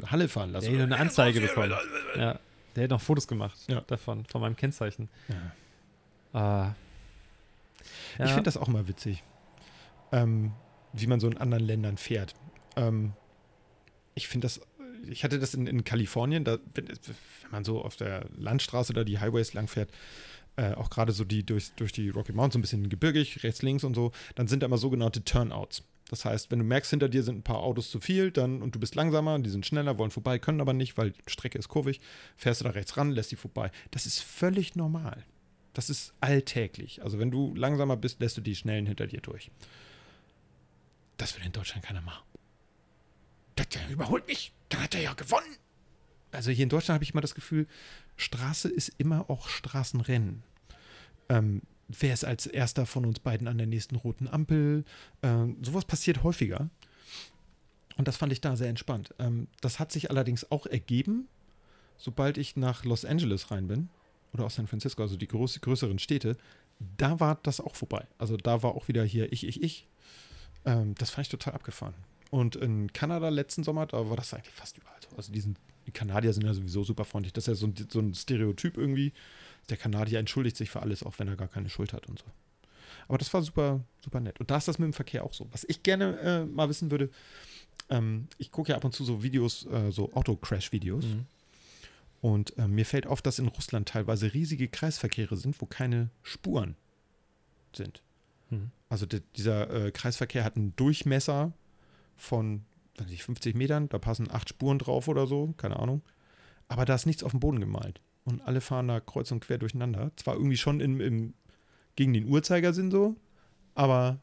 Halle fahren lassen. hätte eine Anzeige bekommen. Ja, der hätte noch Fotos gemacht Ja. davon, von meinem Kennzeichen. Ja. Ah. Ja. Ich finde das auch mal witzig, ähm, wie man so in anderen Ländern fährt. Ähm, ich finde das, ich hatte das in, in Kalifornien, da, wenn, wenn man so auf der Landstraße da die Highways lang fährt, äh, auch gerade so die durch, durch die Rocky Mountains, so ein bisschen gebirgig, rechts, links und so, dann sind da immer sogenannte Turnouts. Das heißt, wenn du merkst, hinter dir sind ein paar Autos zu viel, dann und du bist langsamer, die sind schneller, wollen vorbei, können aber nicht, weil die Strecke ist kurvig, fährst du da rechts ran, lässt die vorbei. Das ist völlig normal. Das ist alltäglich. Also wenn du langsamer bist, lässt du die Schnellen hinter dir durch. Das will in Deutschland keiner machen. Der, überholt mich, dann hat er ja gewonnen. Also hier in Deutschland habe ich immer das Gefühl, Straße ist immer auch Straßenrennen. Ähm, wer ist als erster von uns beiden an der nächsten roten Ampel? Ähm, sowas passiert häufiger. Und das fand ich da sehr entspannt. Ähm, das hat sich allerdings auch ergeben, sobald ich nach Los Angeles rein bin oder aus San Francisco, also die groß, größeren Städte, da war das auch vorbei. Also da war auch wieder hier ich, ich, ich. Ähm, das fand ich total abgefahren. Und in Kanada letzten Sommer, da war das eigentlich fast überall so. Also die, sind, die Kanadier sind ja sowieso super freundlich. Das ist ja so ein, so ein Stereotyp irgendwie. Der Kanadier entschuldigt sich für alles, auch wenn er gar keine Schuld hat und so. Aber das war super, super nett. Und da ist das mit dem Verkehr auch so. Was ich gerne äh, mal wissen würde, ähm, ich gucke ja ab und zu so Videos, äh, so Autocrash-Videos. Mhm. Und äh, mir fällt auf, dass in Russland teilweise riesige Kreisverkehre sind, wo keine Spuren sind. Mhm. Also di- dieser äh, Kreisverkehr hat einen Durchmesser von weiß nicht, 50 Metern, da passen acht Spuren drauf oder so, keine Ahnung. Aber da ist nichts auf dem Boden gemalt. Und alle fahren da kreuz und quer durcheinander. Zwar irgendwie schon im, im, gegen den Uhrzeigersinn so, aber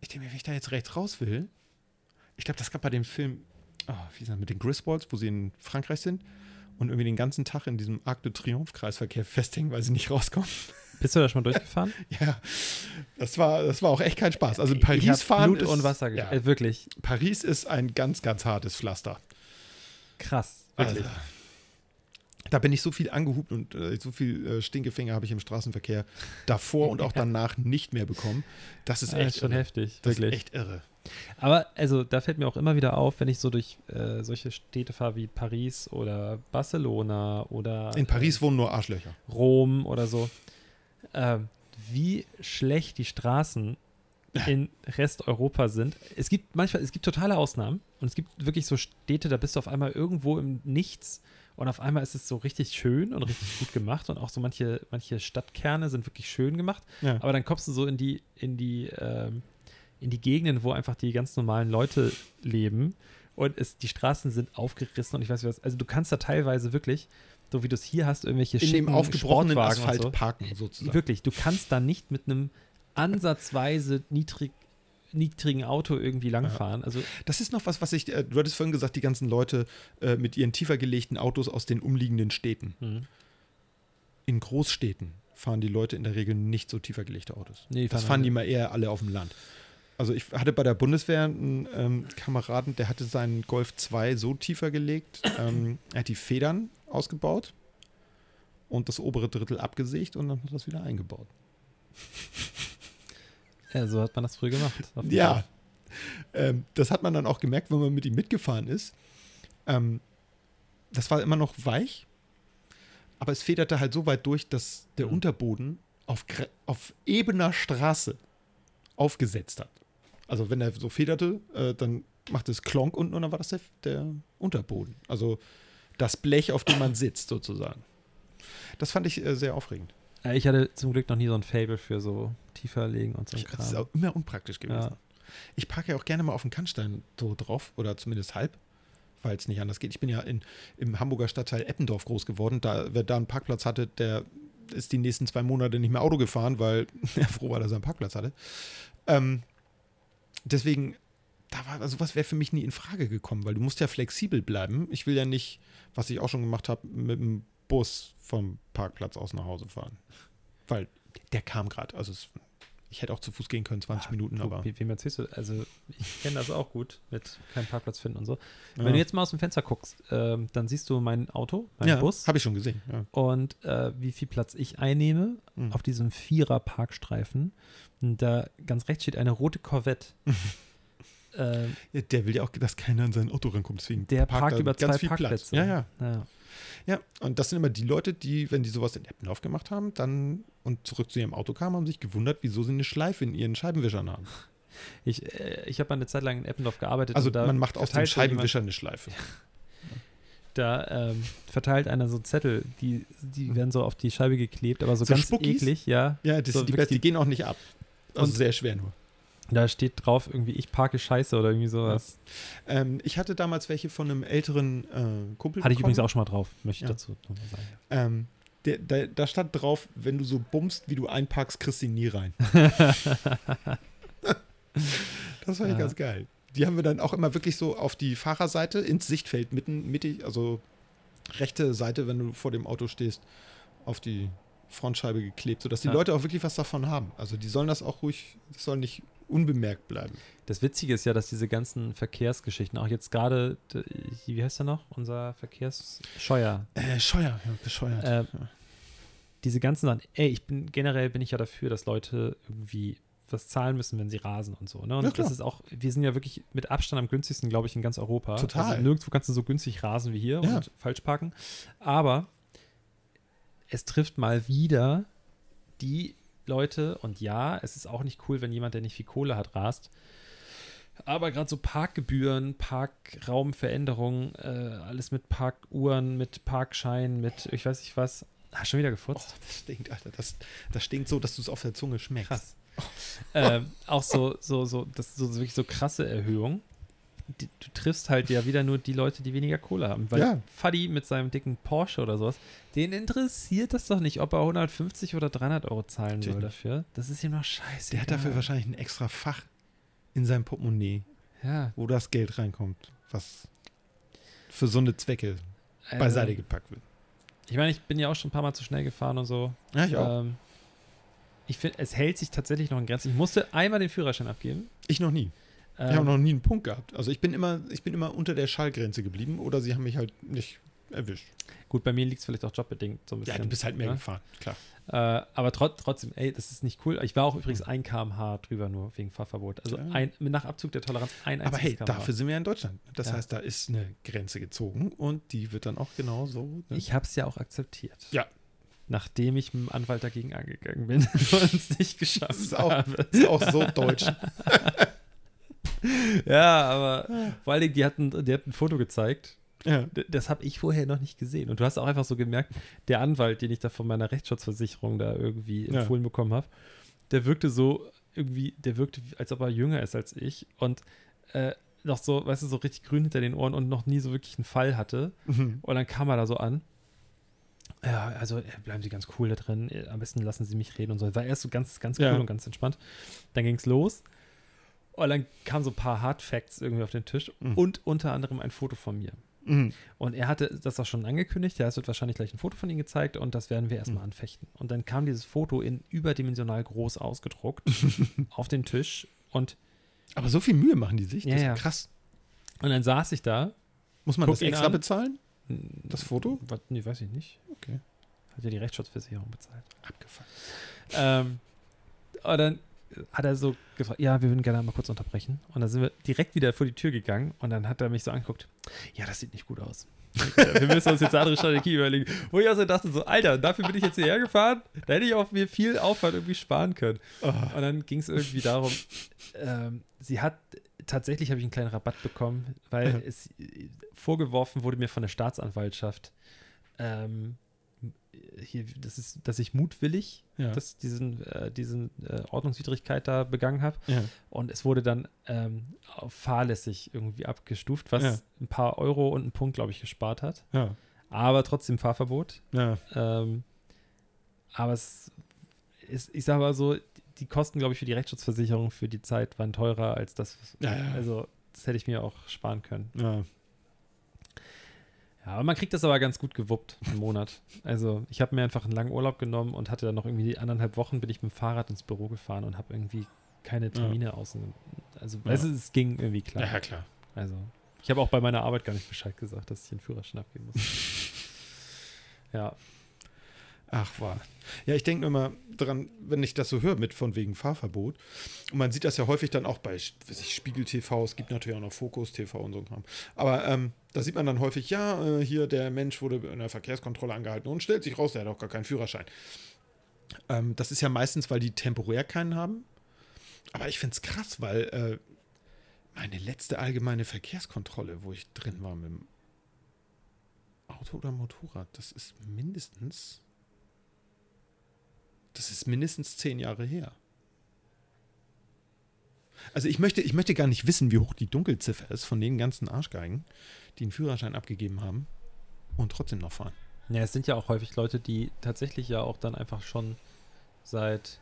ich denke mir, wenn ich da jetzt rechts raus will, ich glaube, das gab bei dem Film, oh, wie das, mit den Griswolds, wo sie in Frankreich sind und irgendwie den ganzen Tag in diesem Arc de Triomphe Kreisverkehr festhängen, weil sie nicht rauskommen. Bist du da schon mal durchgefahren? Ja, das war, das war auch echt kein Spaß. Also Paris fahren Blut ist, und Wasser. ja. Äh, wirklich Paris ist ein ganz, ganz hartes Pflaster. krass. Also, Wirklich. Da bin ich so viel angehupt und äh, so viel äh, Stinkefinger habe ich im Straßenverkehr davor und auch danach nicht mehr bekommen. Das ist Ja, echt schon irre. heftig. Das wirklich. ist echt irre. Aber also da fällt mir auch immer wieder auf, wenn ich so durch äh, solche Städte fahre wie Paris oder Barcelona oder In Paris wohnen nur Arschlöcher. äh, Rom oder so, ähm, wie schlecht die Straßen in Resteuropa sind. Es gibt manchmal, es gibt totale Ausnahmen und es gibt wirklich so Städte, da bist du auf einmal irgendwo im Nichts und auf einmal ist es so richtig schön und richtig gut gemacht und auch so manche, manche Stadtkerne sind wirklich schön gemacht. Ja. Aber dann kommst du so in die, in die, ähm, in die Gegenden, wo einfach die ganz normalen Leute leben und es, die Straßen sind aufgerissen und ich weiß nicht was. Also du kannst da teilweise wirklich, so wie du es hier hast, irgendwelche in dem aufgebrochenen Asphalt so. parken, sozusagen. Wirklich, du kannst da nicht mit einem ansatzweise niedrig, niedrigen Auto irgendwie langfahren. Also Das ist noch was, was ich, äh, du hattest vorhin gesagt, die ganzen Leute äh, mit ihren tiefer gelegten Autos aus den umliegenden Städten. hm. In Großstädten fahren die Leute in der Regel nicht so tiefer gelegte Autos. Nee, das fahren fahren alle- die mal eher alle auf dem Land. Also ich hatte bei der Bundeswehr einen ähm, Kameraden, der hatte seinen Golf 2 so tiefer gelegt, ähm, er hat die Federn ausgebaut und das obere Drittel abgesägt und dann hat er das wieder eingebaut. Ja, so hat man das früher gemacht. Ja, ähm, das hat man dann auch gemerkt, wenn man mit ihm mitgefahren ist. Ähm, das war immer noch weich, aber es federte halt so weit durch, dass der Mhm. Unterboden auf, auf ebener Straße aufgesetzt hat. Also wenn er so federte, äh, dann machte es Klonk unten und dann war das der, der Unterboden. Also das Blech, auf dem man sitzt sozusagen. Das fand ich äh, sehr aufregend. Äh, Ich hatte zum Glück noch nie so ein Fable für so tiefer legen und so ein Das ist Kram. auch immer unpraktisch gewesen. Ja. Ich parke ja auch gerne mal auf den Kannstein so drauf oder zumindest halb, weil es nicht anders geht. Ich bin ja in, im Hamburger Stadtteil Eppendorf groß geworden. Da, wer da einen Parkplatz hatte, der ist die nächsten zwei Monate nicht mehr Auto gefahren, weil er froh war, dass er einen Parkplatz hatte. Ähm, deswegen, da war, also was wäre für mich nie in Frage gekommen, weil du musst ja flexibel bleiben. Ich will ja nicht, was ich auch schon gemacht habe, mit dem Bus vom Parkplatz aus nach Hause fahren. Weil der kam gerade. Also es, ich hätte auch zu Fuß gehen können, 20 Minuten, Du, aber. wie, wem erzählst du? Also, ich kenne das auch gut mit keinem Parkplatz finden und so. Ja. Wenn du jetzt mal aus dem Fenster guckst, ähm, dann siehst du mein Auto, mein ja, Bus Habe ich schon gesehen. Ja. und äh, wie viel Platz ich einnehme Mhm. auf diesem Vierer-Parkstreifen. Und da ganz rechts steht eine rote Corvette. Ja, der will ja auch, dass keiner an sein Auto rankommt. Deswegen der parkt parkt über ganz zwei viel Parkplätze. Platz. Ja, ja. ja. Ja, und das sind immer die Leute, die, wenn die sowas in Eppendorf gemacht haben, dann und zurück zu ihrem Auto kamen, haben sich gewundert, wieso sie eine Schleife in ihren Scheibenwischern haben. Ich, äh, ich habe eine Zeit lang in Eppendorf gearbeitet. Also man macht aus dem so jemand- Scheibenwischer eine Schleife. Da ähm, verteilt einer so Zettel, die, die werden so auf die Scheibe geklebt, aber so, Mhm. So ganz Spuckis? eklig, ja. Ja, das So die, die gehen auch nicht ab. Also Und- sehr schwer nur. Da steht drauf irgendwie, ich parke scheiße oder irgendwie sowas. Ähm, ich hatte damals welche von einem älteren äh, Kumpel Hatte ich bekommen. übrigens auch schon mal drauf, möchte ich Ja. dazu nochmal sagen. Ähm, der, der, da stand drauf, wenn du so bummst, wie du einparkst, kriegst du nie rein. das fand ich Ja. ganz geil. Die haben wir dann auch immer wirklich so auf die Fahrerseite ins Sichtfeld mitten, mittig, also rechte Seite, wenn du vor dem Auto stehst, auf die Frontscheibe geklebt, sodass die Ja. Leute auch wirklich was davon haben. Also die sollen das auch ruhig, das soll nicht unbemerkt bleiben. Das Witzige ist ja, dass diese ganzen Verkehrsgeschichten, auch jetzt gerade, wie heißt er noch? Unser Verkehrsscheuer. Äh, Scheuer, ja, bescheuert. Äh. Diese ganzen Sachen, ey, ich bin generell bin ich ja dafür, dass Leute irgendwie was zahlen müssen, wenn sie rasen und so. Ne? Und Ja, das ist auch, wir sind ja wirklich mit Abstand am günstigsten, glaube ich, in ganz Europa. Total. Also nirgendwo kannst du so günstig rasen wie hier Ja. und falsch parken. Aber es trifft mal wieder die Leute, und ja, es ist auch nicht cool, wenn jemand, der nicht viel Kohle hat, rast. Aber gerade so Parkgebühren, Parkraumveränderungen, äh, alles mit Parkuhren, mit Parkschein, mit ich weiß nicht was. Ah, schon wieder Oh, gefurzt. das stinkt, Alter. Das, das stinkt so, dass du es auf der Zunge schmeckst. Krass. ähm, auch so, so, so, das ist so, so wirklich so krasse Erhöhung. Du triffst halt ja wieder nur die Leute, die weniger Kohle haben. Weil Ja. Fadi mit seinem dicken Porsche oder sowas, den interessiert das doch nicht, ob er 150 oder 300 Euro zahlen Natürlich soll dafür. Das ist ihm doch scheiße. Der hat dafür wahrscheinlich ein extra Fach in seinem Portemonnaie, Ja, wo das Geld reinkommt, was für so eine Zwecke also, beiseite gepackt wird. Ich meine, ich bin ja auch schon ein paar Mal zu schnell gefahren und so. Ja, ich auch. Ähm, ich finde, es hält sich tatsächlich noch in Grenzen. Ich musste einmal den Führerschein abgeben. Ich noch nie. Ähm, ich habe noch nie einen Punkt gehabt. Also ich bin immer, ich bin immer unter der Schallgrenze geblieben oder sie haben mich halt nicht erwischt. gut, bei mir liegt es vielleicht auch jobbedingt so ein bisschen. Ja, du bist halt mehr ne? gefahren, klar. Äh, aber trot trotzdem, ey, das ist nicht cool. Ich war auch übrigens 1 km/h drüber nur wegen Fahrverbot. Also ein, nach Abzug der Toleranz ein Aber hey, km/h. dafür sind wir ja in Deutschland. Das Ja. heißt, da ist eine Grenze gezogen und die wird dann auch genau so. ne? Ich habe es ja auch akzeptiert. Ja. Nachdem ich mit dem Anwalt dagegen angegangen bin und es nicht geschafft Das ist auch- habe. ist auch so deutsch. Ja, aber vor allen Dingen, die hatten, die hatten ein Foto gezeigt. Ja. Das habe ich vorher noch nicht gesehen. Und du hast auch einfach so gemerkt, der Anwalt, den ich da von meiner Rechtsschutzversicherung da irgendwie Ja. empfohlen bekommen habe, der wirkte so irgendwie, der wirkte, als ob er jünger ist als ich und äh, noch so, weißt du, so richtig grün hinter den Ohren und noch nie so wirklich einen Fall hatte. Mhm. Und dann kam er da so an. Ja, also äh, bleiben Sie ganz cool da drin. Äh, Am besten lassen Sie mich reden und so. War erst so ganz, ganz cool Ja. und ganz entspannt. Dann ging es los. Und dann kamen so ein paar Hard Facts irgendwie auf den Tisch Mhm. und unter anderem ein Foto von mir. Mhm. Und er hatte das auch schon angekündigt. Ja, es wird wahrscheinlich gleich ein Foto von ihm gezeigt und das werden wir erstmal Mhm. anfechten. Und dann kam dieses Foto in überdimensional groß ausgedruckt auf den Tisch und Aber so viel Mühe machen die sich. Ja, das ist ja. krass. Und dann saß ich da. Muss man das extra an. bezahlen? Das Foto? Was, nee, weiß ich nicht. Okay. Hat ja die Rechtsschutzversicherung bezahlt. Abgefahren. Ähm, und dann hat er so gefragt, ja, wir würden gerne mal kurz unterbrechen. Und dann sind wir direkt wieder vor die Tür gegangen und dann hat er mich so angeguckt, ja, das sieht nicht gut aus. wir müssen uns jetzt eine andere Strategie überlegen. Wo ich auch so dachte, so, Alter, dafür bin ich jetzt hierher gefahren. Da hätte ich auch mir viel Aufwand irgendwie sparen können. Und dann ging es irgendwie darum, ähm, sie hat, tatsächlich habe ich einen kleinen Rabatt bekommen, weil es äh, vorgeworfen wurde mir von der Staatsanwaltschaft, ähm, hier, das ist, dass ich mutwillig Ja. dass diesen, äh, diesen äh, Ordnungswidrigkeit da begangen habe. ja. Und es wurde dann ähm, fahrlässig irgendwie abgestuft, was Ja. ein paar Euro und einen Punkt, glaube ich, gespart hat. Aber trotzdem Fahrverbot. Ähm, aber es ist, ich sage mal so, die Kosten, glaube ich, für die Rechtsschutzversicherung für die Zeit waren teurer als das. Also, das hätte ich mir auch sparen können. ja. Ja, aber man kriegt das aber ganz gut gewuppt im Monat. Also, ich habe mir einfach einen langen Urlaub genommen und hatte dann noch irgendwie anderthalb Wochen, bin ich mit dem Fahrrad ins Büro gefahren und habe irgendwie keine Termine außen. Also, Ja. weißt du, es ging irgendwie klar. Ja, klar. Also, ich habe auch bei meiner Arbeit gar nicht Bescheid gesagt, dass ich den Führerschein abgeben muss. ja, Ach, war. Ja, ich denke nur immer dran, wenn ich das so höre mit von wegen Fahrverbot. Und man sieht das ja häufig dann auch bei ich, Spiegel TV, es gibt natürlich auch noch Fokus TV und so Kram. Aber ähm, da sieht man dann häufig, ja, äh, hier der Mensch wurde in der Verkehrskontrolle angehalten und stellt sich raus, der hat auch gar keinen Führerschein. Ähm, das ist ja meistens, weil die temporär keinen haben. Aber ich finde es krass, weil äh, meine letzte allgemeine Verkehrskontrolle, wo ich drin war mit dem Auto oder Motorrad, das ist mindestens das ist mindestens zehn Jahre her. Also ich möchte, ich möchte gar nicht wissen, wie hoch die Dunkelziffer ist von den ganzen Arschgeigen, die einen Führerschein abgegeben haben und trotzdem noch fahren. Ja, es sind ja auch häufig Leute, die tatsächlich ja auch dann einfach schon seit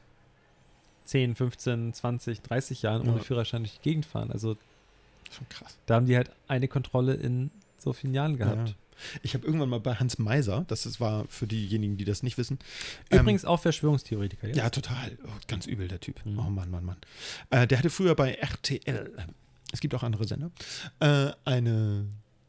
10, 15, 20, 30 Jahren ohne Ja. Führerschein durch die Gegend fahren. Also Schon krass. da haben die halt eine Kontrolle in so vielen Jahren gehabt. Ja. Ich habe irgendwann mal bei Hans Meiser, das ist, war für diejenigen, die das nicht wissen. ähm, Übrigens auch Verschwörungstheoretiker. jetzt. Ja, total. Oh, ganz übel, der Typ. Mhm. Oh Mann, Mann, Mann. Äh, der hatte früher bei RTL, es gibt auch andere Sender, äh, eine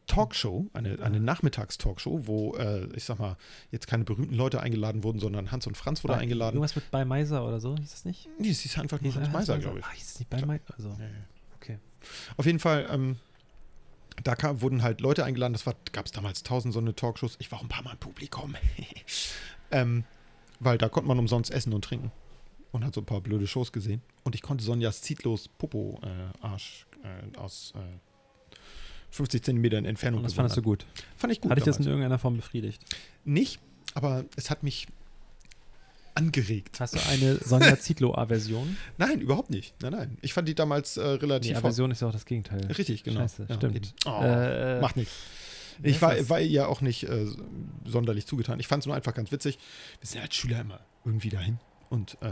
Talkshow, eine, eine Nachmittagstalkshow, wo, äh, ich sag mal, jetzt keine berühmten Leute eingeladen wurden, sondern Hans und Franz wurde Bei- eingeladen. Irgendwas mit bei Meiser oder so, hieß das nicht? Nee, es ist einfach nur Hieß- Hans ah, Meiser, glaube ich. Ah, hieß es nicht bei Meiser? Also, Ja, ja. okay. Auf jeden Fall, ähm, da kam, wurden halt Leute eingeladen, das gab es damals tausend so eine Talkshows. Ich war auch ein paar Mal im Publikum. ähm, weil da konnte man umsonst essen und trinken. Und hat so ein paar blöde Shows gesehen. Und ich konnte Sonjas Zietlos Popo-Arsch äh, aus äh, 50 Zentimetern Entfernung Und das fandest du gut. Fand ich gut. Hatte ich das in irgendeiner Form befriedigt? Nicht, aber es hat mich angeregt. Hast du eine Sonja Zietlow-Aversion? Nein, überhaupt nicht. Nein, nein. Ich fand die damals äh, Die relativ Aversion ist ja auch das Gegenteil. Richtig, genau. Scheiße, Ja, stimmt. Oh, Äh, macht nichts. Ich war, war ihr auch nicht äh, sonderlich zugetan. Ich fand es nur einfach ganz witzig. Wir sind als Schüler immer irgendwie dahin und äh,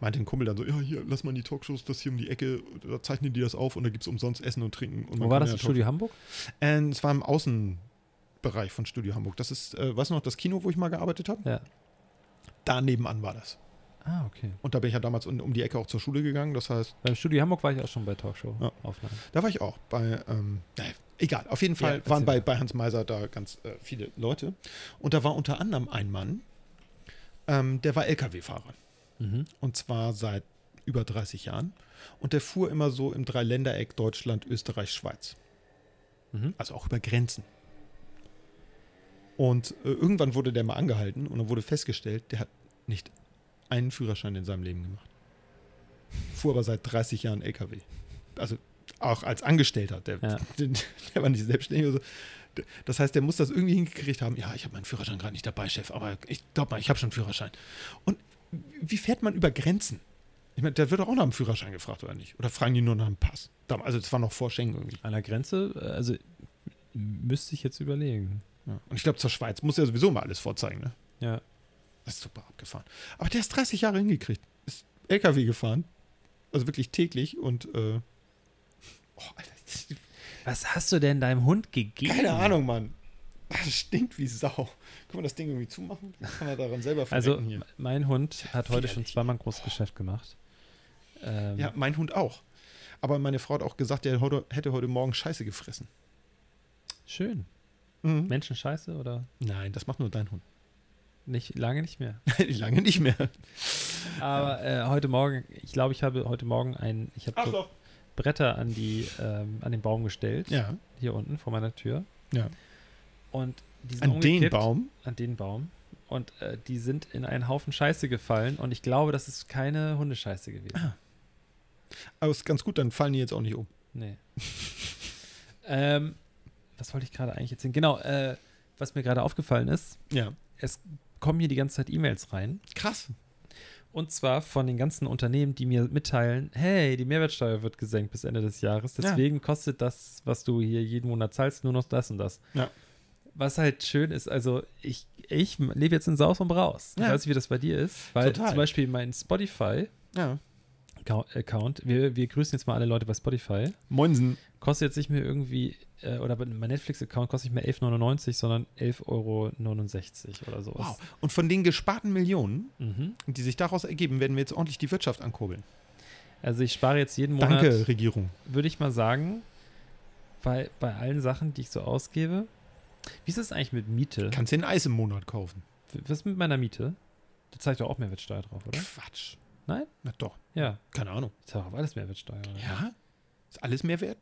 meinte ein Kumpel dann so, ja, hier, lass mal in die Talkshows, das hier um die Ecke, da zeichnen die das auf und da gibt es umsonst Essen und Trinken. Und Wo war das? in im Studio Hamburg? Talkshow- Äh, es war im Außenbereich von Studio Hamburg. Das ist, äh, weißt du noch, das Kino, wo ich mal gearbeitet habe? Ja. Da nebenan war das. Ah, okay. Und da bin ich ja damals um, um die Ecke auch zur Schule gegangen. Das heißt, Beim Studio Hamburg war ich auch schon bei Talkshow-Aufnahmen. Da war ich auch bei, ähm, egal, auf jeden Fall Ja, waren bei, bei Hans Meiser da ganz äh, viele Leute. Und da war unter anderem ein Mann, ähm, der war Lkw-Fahrer. Mhm. Und zwar seit über 30 Jahren. Und der fuhr immer so im Dreiländereck Deutschland, Österreich, Schweiz. Mhm. Also auch über Grenzen. Und äh, irgendwann wurde der mal angehalten und dann wurde festgestellt, der hat nicht einen Führerschein in seinem Leben gemacht. Fuhr aber seit 30 Jahren LKW. Also auch als Angestellter. Der, Ja. der, der war nicht selbstständig. Oder so. Das heißt, der muss das irgendwie hingekriegt haben. Ja, ich habe meinen Führerschein gerade nicht dabei, Chef, aber ich glaube mal, ich habe schon einen Führerschein. Und wie fährt man über Grenzen? Ich meine, der wird auch nach einem Führerschein gefragt, oder nicht? Oder fragen die nur nach einem Pass? Also, das war noch vor Schengen irgendwie. An der Grenze, äh, also müsste ich jetzt überlegen. Ja. Und ich glaube, zur Schweiz muss er sowieso mal alles vorzeigen, ne? Ja. Das ist super abgefahren. Aber der ist 30 Jahre hingekriegt. Ist LKW gefahren. Also wirklich täglich und, äh, oh, Alter. Was hast du denn deinem Hund gegeben? Keine Ahnung, Mann. Das stinkt wie Sau. Können wir das Ding irgendwie zumachen? Kann er daran selber Also, hier. mein Hund hat heute schon zweimal ein großes Geschäft gemacht. Ähm, Ja, mein Hund auch. Aber meine Frau hat auch gesagt, er heute, hätte heute Morgen Scheiße gefressen. Schön. Mhm. Menschenscheiße oder Nein, das macht nur dein Hund. Nicht lange nicht mehr. Lange nicht mehr. Aber äh, heute Morgen, ich glaube, ich habe heute Morgen ein, ich habe so. Bretter an die ähm, an den Baum gestellt, Ja, hier unten vor meiner Tür. ja. Und die sind An den. Baum. An den Baum. Und äh, die sind in einen Haufen Scheiße gefallen. Und ich glaube, das ist keine Hundescheiße gewesen. Ah. Aber ist ganz gut, dann fallen die jetzt auch nicht um. Nee. ähm, was wollte ich gerade eigentlich erzählen? Genau, äh, was mir gerade aufgefallen ist, Ja. es kommen hier die ganze Zeit E-Mails rein. Krass. Und zwar von den ganzen Unternehmen, die mir mitteilen, hey, die Mehrwertsteuer wird gesenkt bis Ende des Jahres. Ja. Deswegen kostet das, was du hier jeden Monat zahlst, nur noch das und das. Ja. Was halt schön ist, also ich, ich lebe jetzt in Saus und Braus. Ich Ja. weiß nicht, wie das bei dir ist, weil Total. zum Beispiel mein Spotify Ja. Account, wir, wir grüßen jetzt mal alle Leute bei Spotify, Moinsen. kostet jetzt nicht mehr irgendwie, äh, oder mein Netflix-Account kostet nicht mehr 11,99, sondern 11,69 Euro oder sowas. Wow. Und von den gesparten Millionen, Mhm. die sich daraus ergeben, werden wir jetzt ordentlich die Wirtschaft ankurbeln. Also ich spare jetzt jeden Monat, Danke, Regierung. würde ich mal sagen, bei, bei allen Sachen, die ich so ausgebe. Wie ist es eigentlich mit Miete? Kannst dir ein Eis im Monat kaufen. Was ist mit meiner Miete? Da zeigt doch auch Mehrwertsteuer drauf, oder? Quatsch. Nein? Na doch. Ja, Keine Ahnung. ich zahle auf alles Mehrwertsteuer. Oder? Ja? Ist alles mehr wert?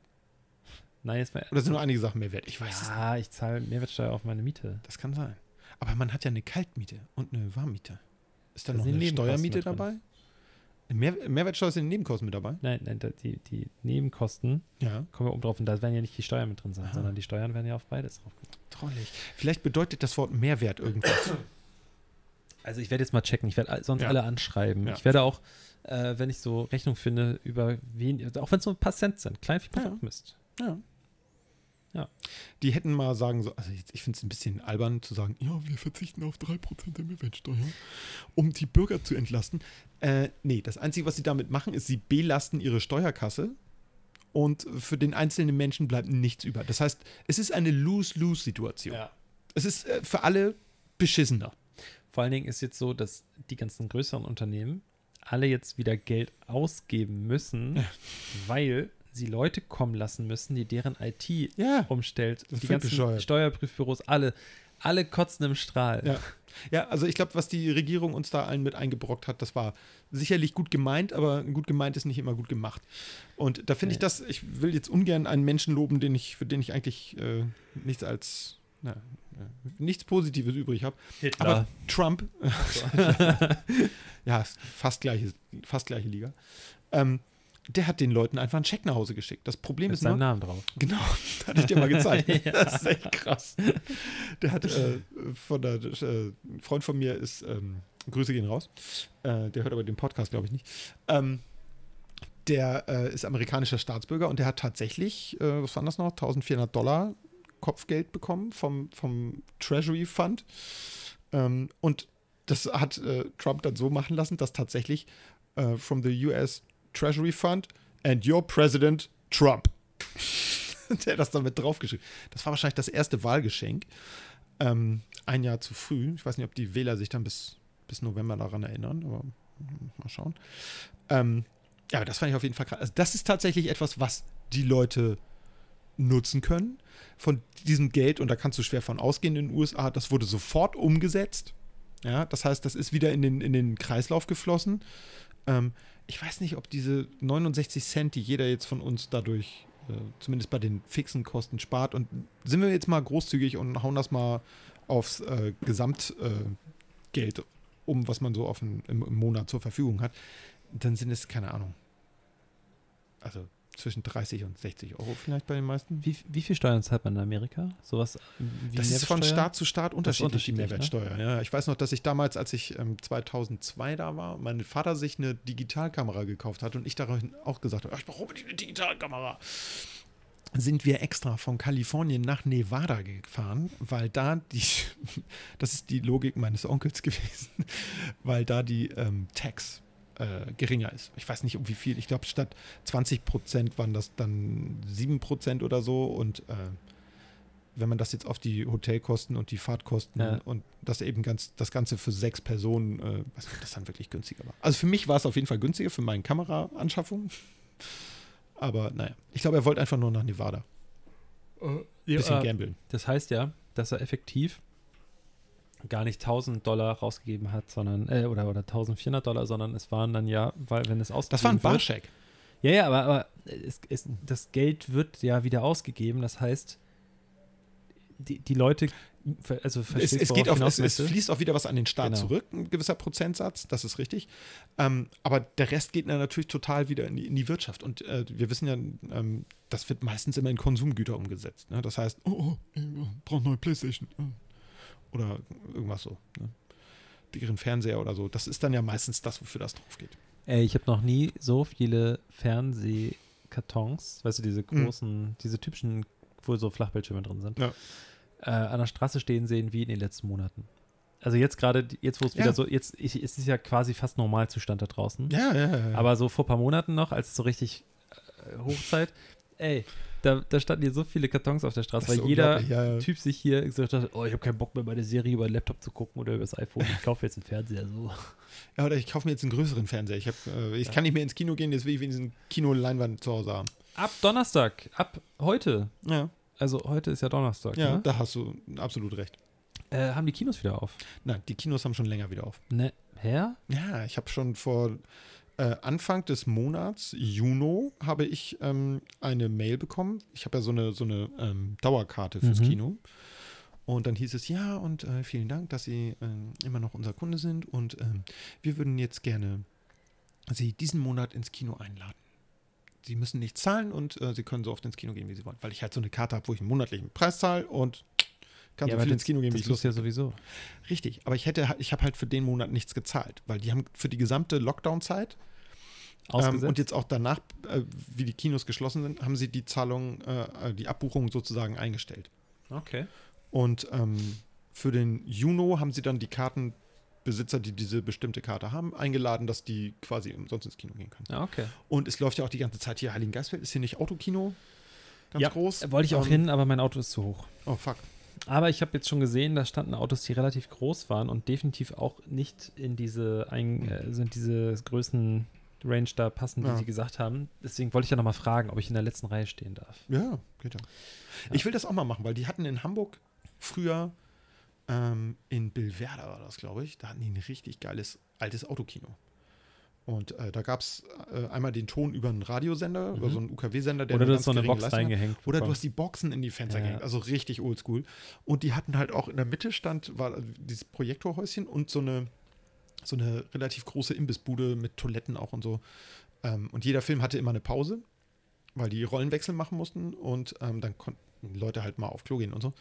Nein, jetzt mal. Oder sind nur einige Sachen mehr wert? Ich weiß es nicht. Ja, ich zahle Mehrwertsteuer auf meine Miete. Das kann sein. Aber man hat ja eine Kaltmiete und eine Warmmiete. Ist da Da noch eine Steuermiete dabei? Mehr, Mehrwertsteuer sind Nebenkosten mit dabei? Nein, nein, die, die Nebenkosten Ja. kommen wir oben drauf und da werden ja nicht die Steuern mit drin sein, Aha. sondern die Steuern werden ja auf beides drauf. Trollig. Vielleicht bedeutet das Wort Mehrwert irgendwas. Also ich werde jetzt mal checken, ich werde sonst Ja. alle anschreiben. Ja. Ich werde auch, äh, wenn ich so Rechnung finde, über wen, auch wenn es nur ein paar Cent sind, klein viel Ja. Mist. Ja. Ja. Die hätten mal sagen so, also ich finde es ein bisschen albern zu sagen, ja, wir verzichten auf 3% der Mehrwertsteuer, um die Bürger zu entlasten. Äh, nee, das Einzige, was sie damit machen, ist, sie belasten ihre Steuerkasse und für den einzelnen Menschen bleibt nichts über. Das heißt, es ist eine Lose-Lose-Situation. Es ist äh, für alle beschissener. Vor allen Dingen ist jetzt so, dass die ganzen größeren Unternehmen alle jetzt wieder Geld ausgeben müssen, Ja. weil sie Leute kommen lassen müssen, die deren IT Ja. umstellt. Die ganzen bescheuert. Steuerprüfbüros, alle, alle kotzen im Strahl. Ja. Ja, also ich glaube, was die Regierung uns da allen mit eingebrockt hat, das war sicherlich gut gemeint, aber gut gemeint ist nicht immer gut gemacht. Und da finde ich Nee. das, ich will jetzt ungern einen Menschen loben, den ich, für den ich eigentlich äh, nichts als na, äh, nichts Positives übrig habe. Aber Trump, ja, fast gleiche, fast gleiche Liga. Ähm, der hat den Leuten einfach einen Check nach Hause geschickt. Das Problem mit ist nur, seinem Namen drauf. Genau, hatte ich dir mal gezeigt. Ja. Das ist echt krass. Der hat äh, von der äh, ein Freund von mir ist, ähm, Grüße gehen raus. Äh, der hört aber den Podcast, glaube ich, nicht. Ähm, der äh, ist amerikanischer Staatsbürger und der hat tatsächlich, äh, was war das noch, 1400 Dollar Kopfgeld bekommen vom, vom Treasury Fund. Ähm, und das hat äh, Trump dann so machen lassen, dass tatsächlich äh, from the US Treasury Fund and your President Trump. der das dann mit draufgeschrieben. Das war wahrscheinlich das erste Wahlgeschenk. Ähm, ein Jahr zu früh. Ich weiß nicht, ob die Wähler sich dann bis, bis November daran erinnern, aber mal schauen. Ähm, ja, das fand ich auf jeden Fall krass. Also das ist tatsächlich etwas, was die Leute nutzen können. Von diesem Geld, und da kannst du schwer von ausgehen in den USA, das wurde sofort umgesetzt. Ja, das heißt, das ist wieder in den, in den Kreislauf geflossen. Ähm, ich weiß nicht, ob diese 69 Cent, die jeder jetzt von uns dadurch, äh, zumindest bei den fixen Kosten spart, und sind wir jetzt mal großzügig und hauen das mal aufs äh, Gesamtgeld äh, um, was man so auf ein, im, im Monat zur Verfügung hat, dann sind es, keine Ahnung, also zwischen 30 und 60 Euro vielleicht bei den meisten. Wie, wie viel Steuern zahlt man in Amerika? Sowas Das ist von? Staat zu Staat unterschiedlich, die unterschiedlich, ne? Mehrwertsteuer. Ja, ich weiß noch, dass ich damals, als ich ähm, 2002 da war, mein Vater sich eine Digitalkamera gekauft hat und ich daraufhin auch gesagt habe, "Ah, ich brauche unbedingt eine Digitalkamera. Sind wir extra von Kalifornien nach Nevada gefahren, weil da die, das ist die Logik meines Onkels gewesen, weil da die ähm, Tax äh, geringer ist. Ich weiß nicht um wie viel. Ich glaube, statt 20 Prozent waren das dann 7 Prozent oder so. Und äh, wenn man das jetzt auf die Hotelkosten und die Fahrtkosten Ja. und das eben ganz, das Ganze für sechs Personen, äh, ob das dann wirklich günstiger war. Also für mich war es auf jeden Fall günstiger für meine Kameraanschaffung. Aber naja, ich glaube, er wollte einfach nur nach Nevada. Bisschen Ja, gambeln. Das heißt ja, dass er effektiv gar nicht 1000 Dollar rausgegeben hat, sondern, äh, oder, oder 1400 Dollar, sondern es waren dann ja, weil wenn es ausgegeben Das war ein wird- Barscheck. Ja, ja, aber, aber es, es, das Geld wird ja wieder ausgegeben. Das heißt, die, die Leute, also Es, es, geht auf, es, es fließt auch wieder was an den Staat Genau. zurück, ein gewisser Prozentsatz, das ist richtig. Ähm, aber der Rest geht dann natürlich total wieder in die, in die Wirtschaft. Und äh, wir wissen ja, ähm, das wird meistens immer in Konsumgüter umgesetzt. Ne? Das heißt, oh, oh, ich brauche neue Playstation. äh. Oder irgendwas so. Ne? Dickeren Fernseher oder so. Das ist dann ja meistens das, wofür das drauf geht. Ey, ich habe noch nie so viele Fernsehkartons, weißt du, diese Mhm. großen, diese typischen, wo so Flachbildschirme drin sind, Ja. äh, an der Straße stehen sehen wie in den letzten Monaten. Also jetzt gerade, jetzt wo es Ja. wieder so, jetzt ich, es ist ja quasi fast Normalzustand da draußen. Ja, ja, ja. Aber so vor ein paar Monaten noch, als es so richtig äh, Hochzeit, ey, da, da standen hier so viele Kartons auf der Straße, weil jeder ja. Typ sich hier gesagt hat, oh, ich habe keinen Bock mehr, meine Serie über den Laptop zu gucken oder über das iPhone. Ich kaufe jetzt einen Fernseher so. ja, oder ich kaufe mir jetzt einen größeren Fernseher. Ich, hab, äh, ich Ja. kann nicht mehr ins Kino gehen, jetzt will ich wenigstens eine Kinoleinwand zu Hause haben. Ab Donnerstag, ab heute, Ja, also heute ist ja Donnerstag, ja ne? da hast du absolut recht. äh, haben die Kinos wieder auf. Nein, die Kinos haben schon länger wieder auf. Ne, hä? Ja, ich habe schon vor äh, Anfang des Monats, Juni, habe ich ähm, eine Mail bekommen. Ich habe ja so eine, so eine ähm, Dauerkarte fürs Mhm. Kino. Und dann hieß es, ja, und äh, vielen Dank, dass Sie ähm, immer noch unser Kunde sind. Und ähm, wir würden jetzt gerne Sie diesen Monat ins Kino einladen. Sie müssen nichts zahlen und äh, Sie können so oft ins Kino gehen, wie Sie wollen. Weil ich halt so eine Karte habe, wo ich einen monatlichen Preis zahle und kann Ja, so viel ins Kino gehen, wie ich Lust ja sowieso. Richtig, aber ich hätte, ich habe halt für den Monat nichts gezahlt, weil die haben für die gesamte Lockdown-Zeit ähm, und jetzt auch danach, äh, wie die Kinos geschlossen sind, haben sie die Zahlung, äh, die Abbuchung sozusagen eingestellt. okay. Und ähm, für den Juno haben sie dann die Kartenbesitzer, die diese bestimmte Karte haben, eingeladen, dass die quasi umsonst ins Kino gehen können. Ja, okay. Und es läuft ja auch die ganze Zeit hier Heiligen Geistfeld, ist hier nicht Autokino ganz Ja, groß? Wollte ich auch Ähm, hin, aber mein Auto ist zu hoch. Oh fuck. Aber ich habe jetzt schon gesehen, da standen Autos, die relativ groß waren und definitiv auch nicht in diese, ein, äh, sind diese Größen Range da passen, die Ja. sie gesagt haben. Deswegen wollte ich ja nochmal fragen, ob ich in der letzten Reihe stehen darf. Ja, geht ja. Ich will das auch mal machen, weil die hatten in Hamburg früher ähm, in Billwerder war das, glaube ich, da hatten die ein richtig geiles altes Autokino. Und äh, da gab es äh, einmal den Ton über einen Radiosender, über Mhm. so einen UKW-Sender, der Oder du hast so eine Box Leistung hat. reingehängt. Oder du hast die Boxen in die Fenster Ja. gehängt, also richtig oldschool. Und die hatten halt auch in der Mitte stand, war dieses Projektorhäuschen und so eine, so eine relativ große Imbissbude mit Toiletten auch und so. Ähm, und jeder Film hatte immer eine Pause, weil die Rollenwechsel machen mussten und ähm, dann konnten Leute halt mal auf Klo gehen und so.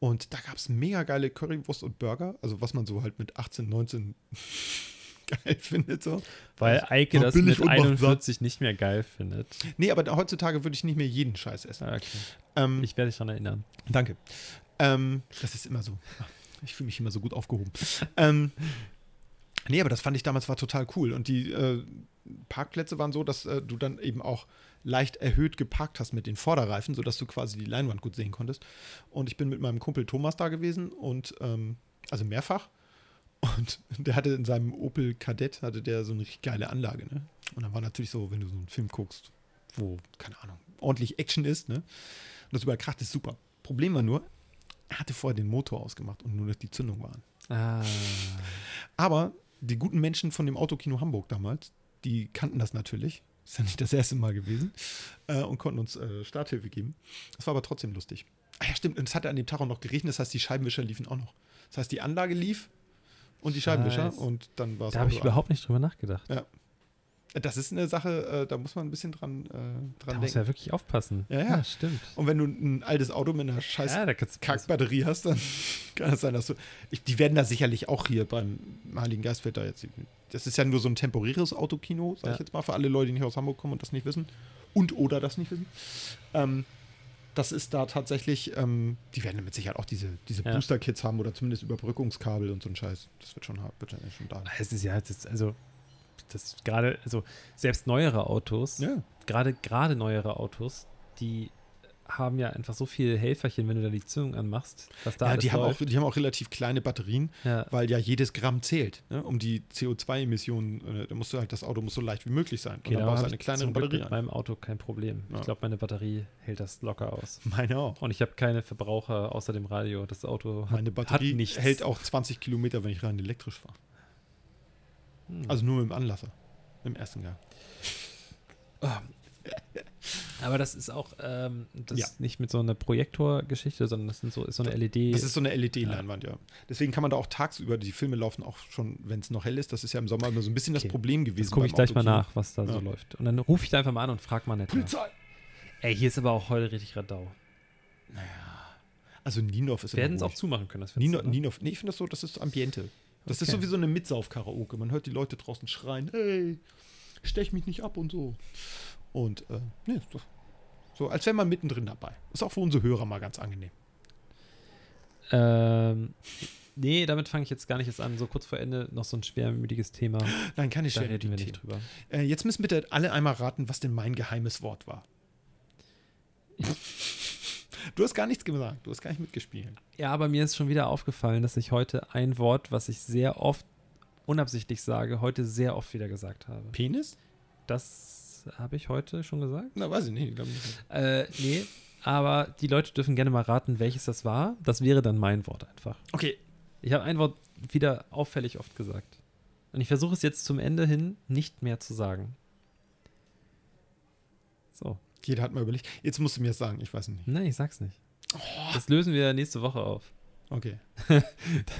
Und da gab es mega geile Currywurst und Burger, also was man so halt mit 18, 19 geil findet so. Weil Eike das mit und macht satt. 41 nicht mehr geil findet. Nee, aber heutzutage würde ich nicht mehr jeden Scheiß essen. Ah, Okay. Ähm, Ich werde dich daran erinnern. Danke. Ähm, das ist immer so. Ich fühle mich immer so gut aufgehoben. ähm, nee, aber das fand ich damals war total cool. Und die äh, Parkplätze waren so, dass äh, du dann eben auch leicht erhöht geparkt hast mit den Vorderreifen, sodass du quasi die Leinwand gut sehen konntest. Und ich bin mit meinem Kumpel Thomas da gewesen und ähm, also mehrfach. Und der hatte in seinem Opel Kadett hatte der so eine richtig geile Anlage, ne? Und dann war natürlich so, wenn du so einen Film guckst, wo, keine Ahnung, ordentlich Action ist, ne? Und das überkracht ist super. Problem war nur, er hatte vorher den Motor ausgemacht und nur noch die Zündung waren. Ah. Aber die guten Menschen von dem Autokino Hamburg damals, die kannten das natürlich. Ist ja nicht das erste Mal gewesen. Äh, und konnten uns äh, Starthilfe geben. Das war aber trotzdem lustig. Ah ja, stimmt. Und es hatte an dem Tag auch noch geregnet. Das heißt, die Scheibenwischer liefen auch noch. Das heißt, die Anlage lief und die Scheibenwischer. Scheiße. Und dann war es Da habe ich überhaupt nicht drüber nachgedacht. Das ist eine Sache, äh, da muss man ein bisschen dran, äh, Da dran muss denken. ja wirklich aufpassen. Ja, ja. stimmt. Und wenn du ein altes Auto mit einer scheiß Ja, da Kackbatterie hast, dann kann es sein, dass du. Ich, die werden da sicherlich auch hier beim Heiligen Geistfeld da jetzt. Das ist ja nur so ein temporäres Autokino, sag Ja. ich jetzt mal, für alle Leute, die nicht aus Hamburg kommen und das nicht wissen. Und oder das nicht wissen. Ähm, das ist da tatsächlich, ähm, die werden mit Sicherheit auch diese, diese Ja. Booster-Kits haben oder zumindest Überbrückungskabel und so ein Scheiß. Das wird schon, wird dann schon da. Es ist ja, das, also, das gerade, also, selbst neuere Autos, Ja. gerade, gerade neuere Autos, die haben ja einfach so viele Helferchen, wenn du da die Zündung anmachst, dass da ja, die haben, auch, die haben auch relativ kleine Batterien, ja. weil ja jedes Gramm zählt. Ne? Um die CO2-Emissionen, äh, da musst du halt, das Auto muss so leicht wie möglich sein. Okay, und dann da baust du eine ich kleinere Batterie mit meinem Auto kein Problem. Ja. Ich glaube, meine Batterie hält das locker aus. Meine auch. Und ich habe keine Verbraucher außer dem Radio. Das Auto hat, Meine Batterie hat nichts. hält auch 20 Kilometer, wenn ich rein elektrisch fahre. Hm. Also nur mit dem Anlasser. Im ersten Gang. Aber das ist auch ähm, das Ja. ist nicht mit so einer Projektorgeschichte, sondern das sind so, ist so eine LED. Das ist so eine LED-Leinwand, ja. Deswegen kann man da auch tagsüber, die Filme laufen auch schon, wenn es noch hell ist. Das ist ja im Sommer immer so ein bisschen Okay. das Problem gewesen. Gucke ich gleich mal nach, was da so Ja. läuft. Und dann rufe ich da einfach mal an und frage mal nicht. Polizei! Ey, hier ist aber auch heute richtig Radau. Also Niendorf ist Wir hätten es auch zumachen können, das ne? Niendorf, nee, ich finde das so, das ist Ambiente. Das ist Okay. sowieso eine Mitsauf-Karaoke. Man hört die Leute draußen schreien, hey, stech mich nicht ab und so. Und, äh, nee, doch so, als wäre man mittendrin dabei. Ist auch für unsere Hörer mal ganz angenehm. Ähm, nee, damit fange ich jetzt gar nicht erst an. So kurz vor Ende noch so ein schwermütiges Thema. Nein, keine Da reden wir Themen. nicht drüber. Äh, jetzt müssen bitte alle einmal raten, was denn mein geheimes Wort war. du hast gar nichts gesagt, du hast gar nicht mitgespielt. Ja, aber mir ist schon wieder aufgefallen, dass ich heute ein Wort, was ich sehr oft unabsichtlich sage, heute sehr oft wieder gesagt habe. Penis? Das habe ich heute schon gesagt? Na, weiß ich nicht. Ich glaub nicht. Äh, nee. Aber die Leute dürfen gerne mal raten, welches das war. Das wäre dann mein Wort einfach. Okay, Ich habe ein Wort wieder auffällig oft gesagt. Und ich versuche es jetzt zum Ende hin nicht mehr zu sagen. So. jeder hat mal überlegt. Jetzt musst du mir das sagen, ich weiß nicht. Nein, ich sag's nicht. Das lösen wir nächste Woche auf. Okay, Dann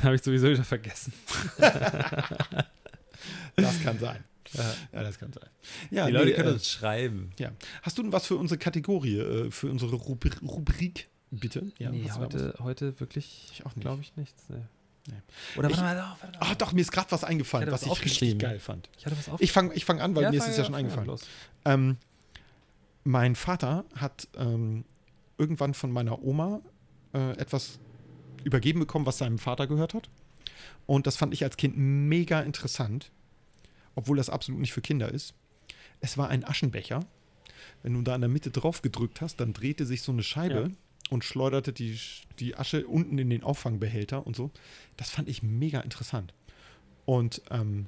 habe ich sowieso wieder vergessen. das kann sein. Ja. Ja, das kann sein. Ja, die Leute nee, können äh, uns schreiben. Ja. Hast du denn was für unsere Kategorie, äh, für unsere Rubri Rubrik, bitte? Ja, nee, heute, heute wirklich, Ich auch nicht. glaube ich, nichts. Nee. Nee. Oder Ich- warte mal, doch, warte mal. Ah, doch, mir ist gerade was eingefallen, Ich was was ich richtig geil fand. Ich hatte was auf. Ich fange ich fang an, weil mir ist es ja schon fang an, eingefallen. Ähm, mein Vater hat ähm, irgendwann von meiner Oma äh, etwas übergeben bekommen, was seinem Vater gehört hat. Und das fand ich als Kind mega interessant, obwohl das absolut nicht für Kinder ist. Es war ein Aschenbecher. Wenn du da in der Mitte drauf gedrückt hast, dann drehte sich so eine Scheibe Ja. und schleuderte die, die Asche unten in den Auffangbehälter und so. Das fand ich mega interessant. Und ähm,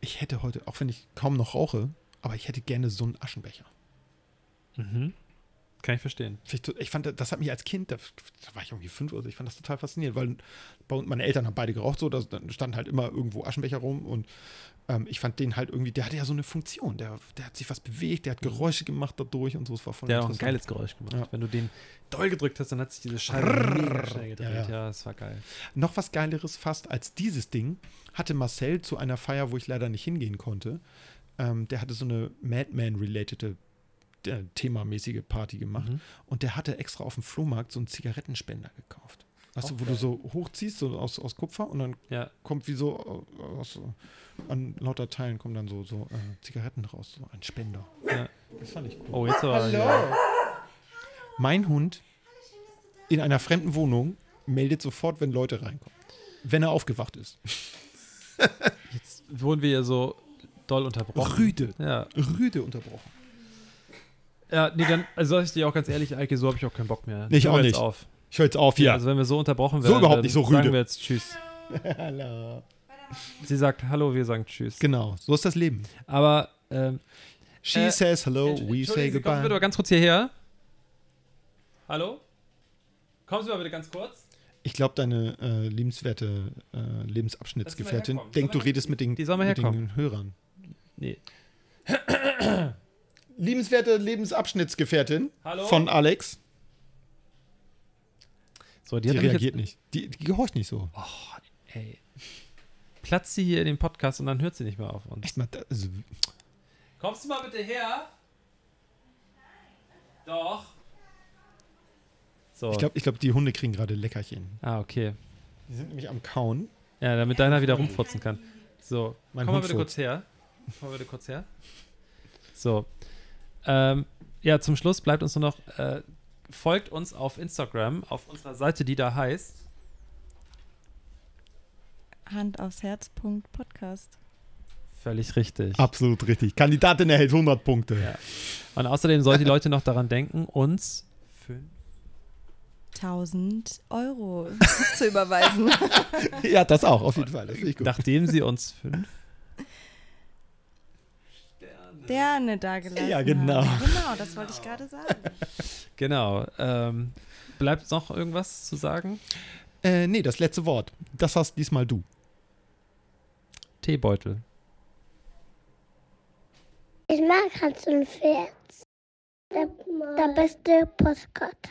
ich hätte heute, auch wenn ich kaum noch rauche, aber ich hätte gerne so einen Aschenbecher. Mhm. Kann ich verstehen. Ich, fand, das hat mich als Kind, da, war ich irgendwie fünf oder so, ich fand das total faszinierend, weil bei uns, meine Eltern haben beide geraucht, so, da standen halt immer irgendwo Aschenbecher rum und ähm, ich fand den halt irgendwie, der hatte ja so eine Funktion, der, der hat sich was bewegt, der hat Geräusche gemacht dadurch und so, es war voll Der hat auch ein geiles Geräusch gemacht. Ja. Wenn du den doll gedrückt hast, dann hat sich diese Scheibe schnell gedreht. Ja, Ja, ja. das war geil. Noch was Geileres fast als dieses Ding hatte Marcel zu einer Feier, wo ich leider nicht hingehen konnte. Ähm, der hatte so eine Madman-related äh, themamäßige Party gemacht. Mhm. Und der hatte extra auf dem Flohmarkt so einen Zigarettenspender gekauft. Weißt du, wo du so hochziehst, so aus, aus Kupfer und dann Ja, kommt wie so äh, aus, an lauter Teilen kommen dann so, so äh, Zigaretten raus, so ein Spender. ja. Das fand ich cool. Oh, jetzt aber. Ja. Mein Hund in einer fremden Wohnung meldet sofort, wenn Leute reinkommen. Wenn er aufgewacht ist. Jetzt wurden wir ja so doll unterbrochen. Rüde. Ja, Rüde unterbrochen. Ja nee, dann, also sag ich dir auch ganz ehrlich, Eike, so habe ich auch keinen Bock mehr. Ich Hör auch jetzt nicht. Auf. Ich höre jetzt auf hier. Also wenn wir so unterbrochen So werden, überhaupt dann nicht, so sagen rüde. wir jetzt Tschüss. Hallo. Sie sagt Hallo, wir sagen Tschüss. Genau, so ist das Leben. Aber ähm, She Äh, says hello, we say Sie, Kommen Sie bitte mal goodbye. ganz kurz hierher. Hallo? Kommen Sie mal bitte ganz kurz. Ich glaube, deine äh, liebenswerte äh, Lebensabschnittsgefährtin denkt, du redest mit den, Die mit den Hörern. Nee. Liebenswerte Lebensabschnittsgefährtin Hallo? von Alex. So, die, Die, reagiert nicht. Die, die gehorcht nicht so. Jetzt, ey. Platzt sie hier in den Podcast und dann hört sie nicht mehr auf uns. Echt mal, also, Kommst du mal bitte her? Doch. So. ich glaube, ich glaub, die Hunde kriegen gerade Leckerchen. ah, okay. Die sind nämlich am Kauen. Ja, damit deiner wieder rumfurzen kann. So, Mein komm mal Hund bitte furzt. kurz her. Komm mal bitte kurz her. So. Ähm, ja, zum Schluss bleibt uns nur noch, äh, folgt uns auf Instagram, auf unserer Seite, die da heißt. Hand aufs Herz. Podcast. Völlig richtig. Absolut richtig. Kandidatin erhält 100 Punkte. Ja. Und außerdem sollen die Leute noch daran denken, uns fünf 1000 Euro zu überweisen. Ja, das auch, auf jeden Fall. Nachdem sie uns fünf Sterne da gelassen Ja, genau. haben. Genau, das wollte ich gerade sagen. Genau. Ähm, bleibt noch irgendwas zu sagen? Äh, nee, das letzte Wort. Das hast diesmal du. Teebeutel. Ich mag Hans und Pferd. Der, der beste Postkarte.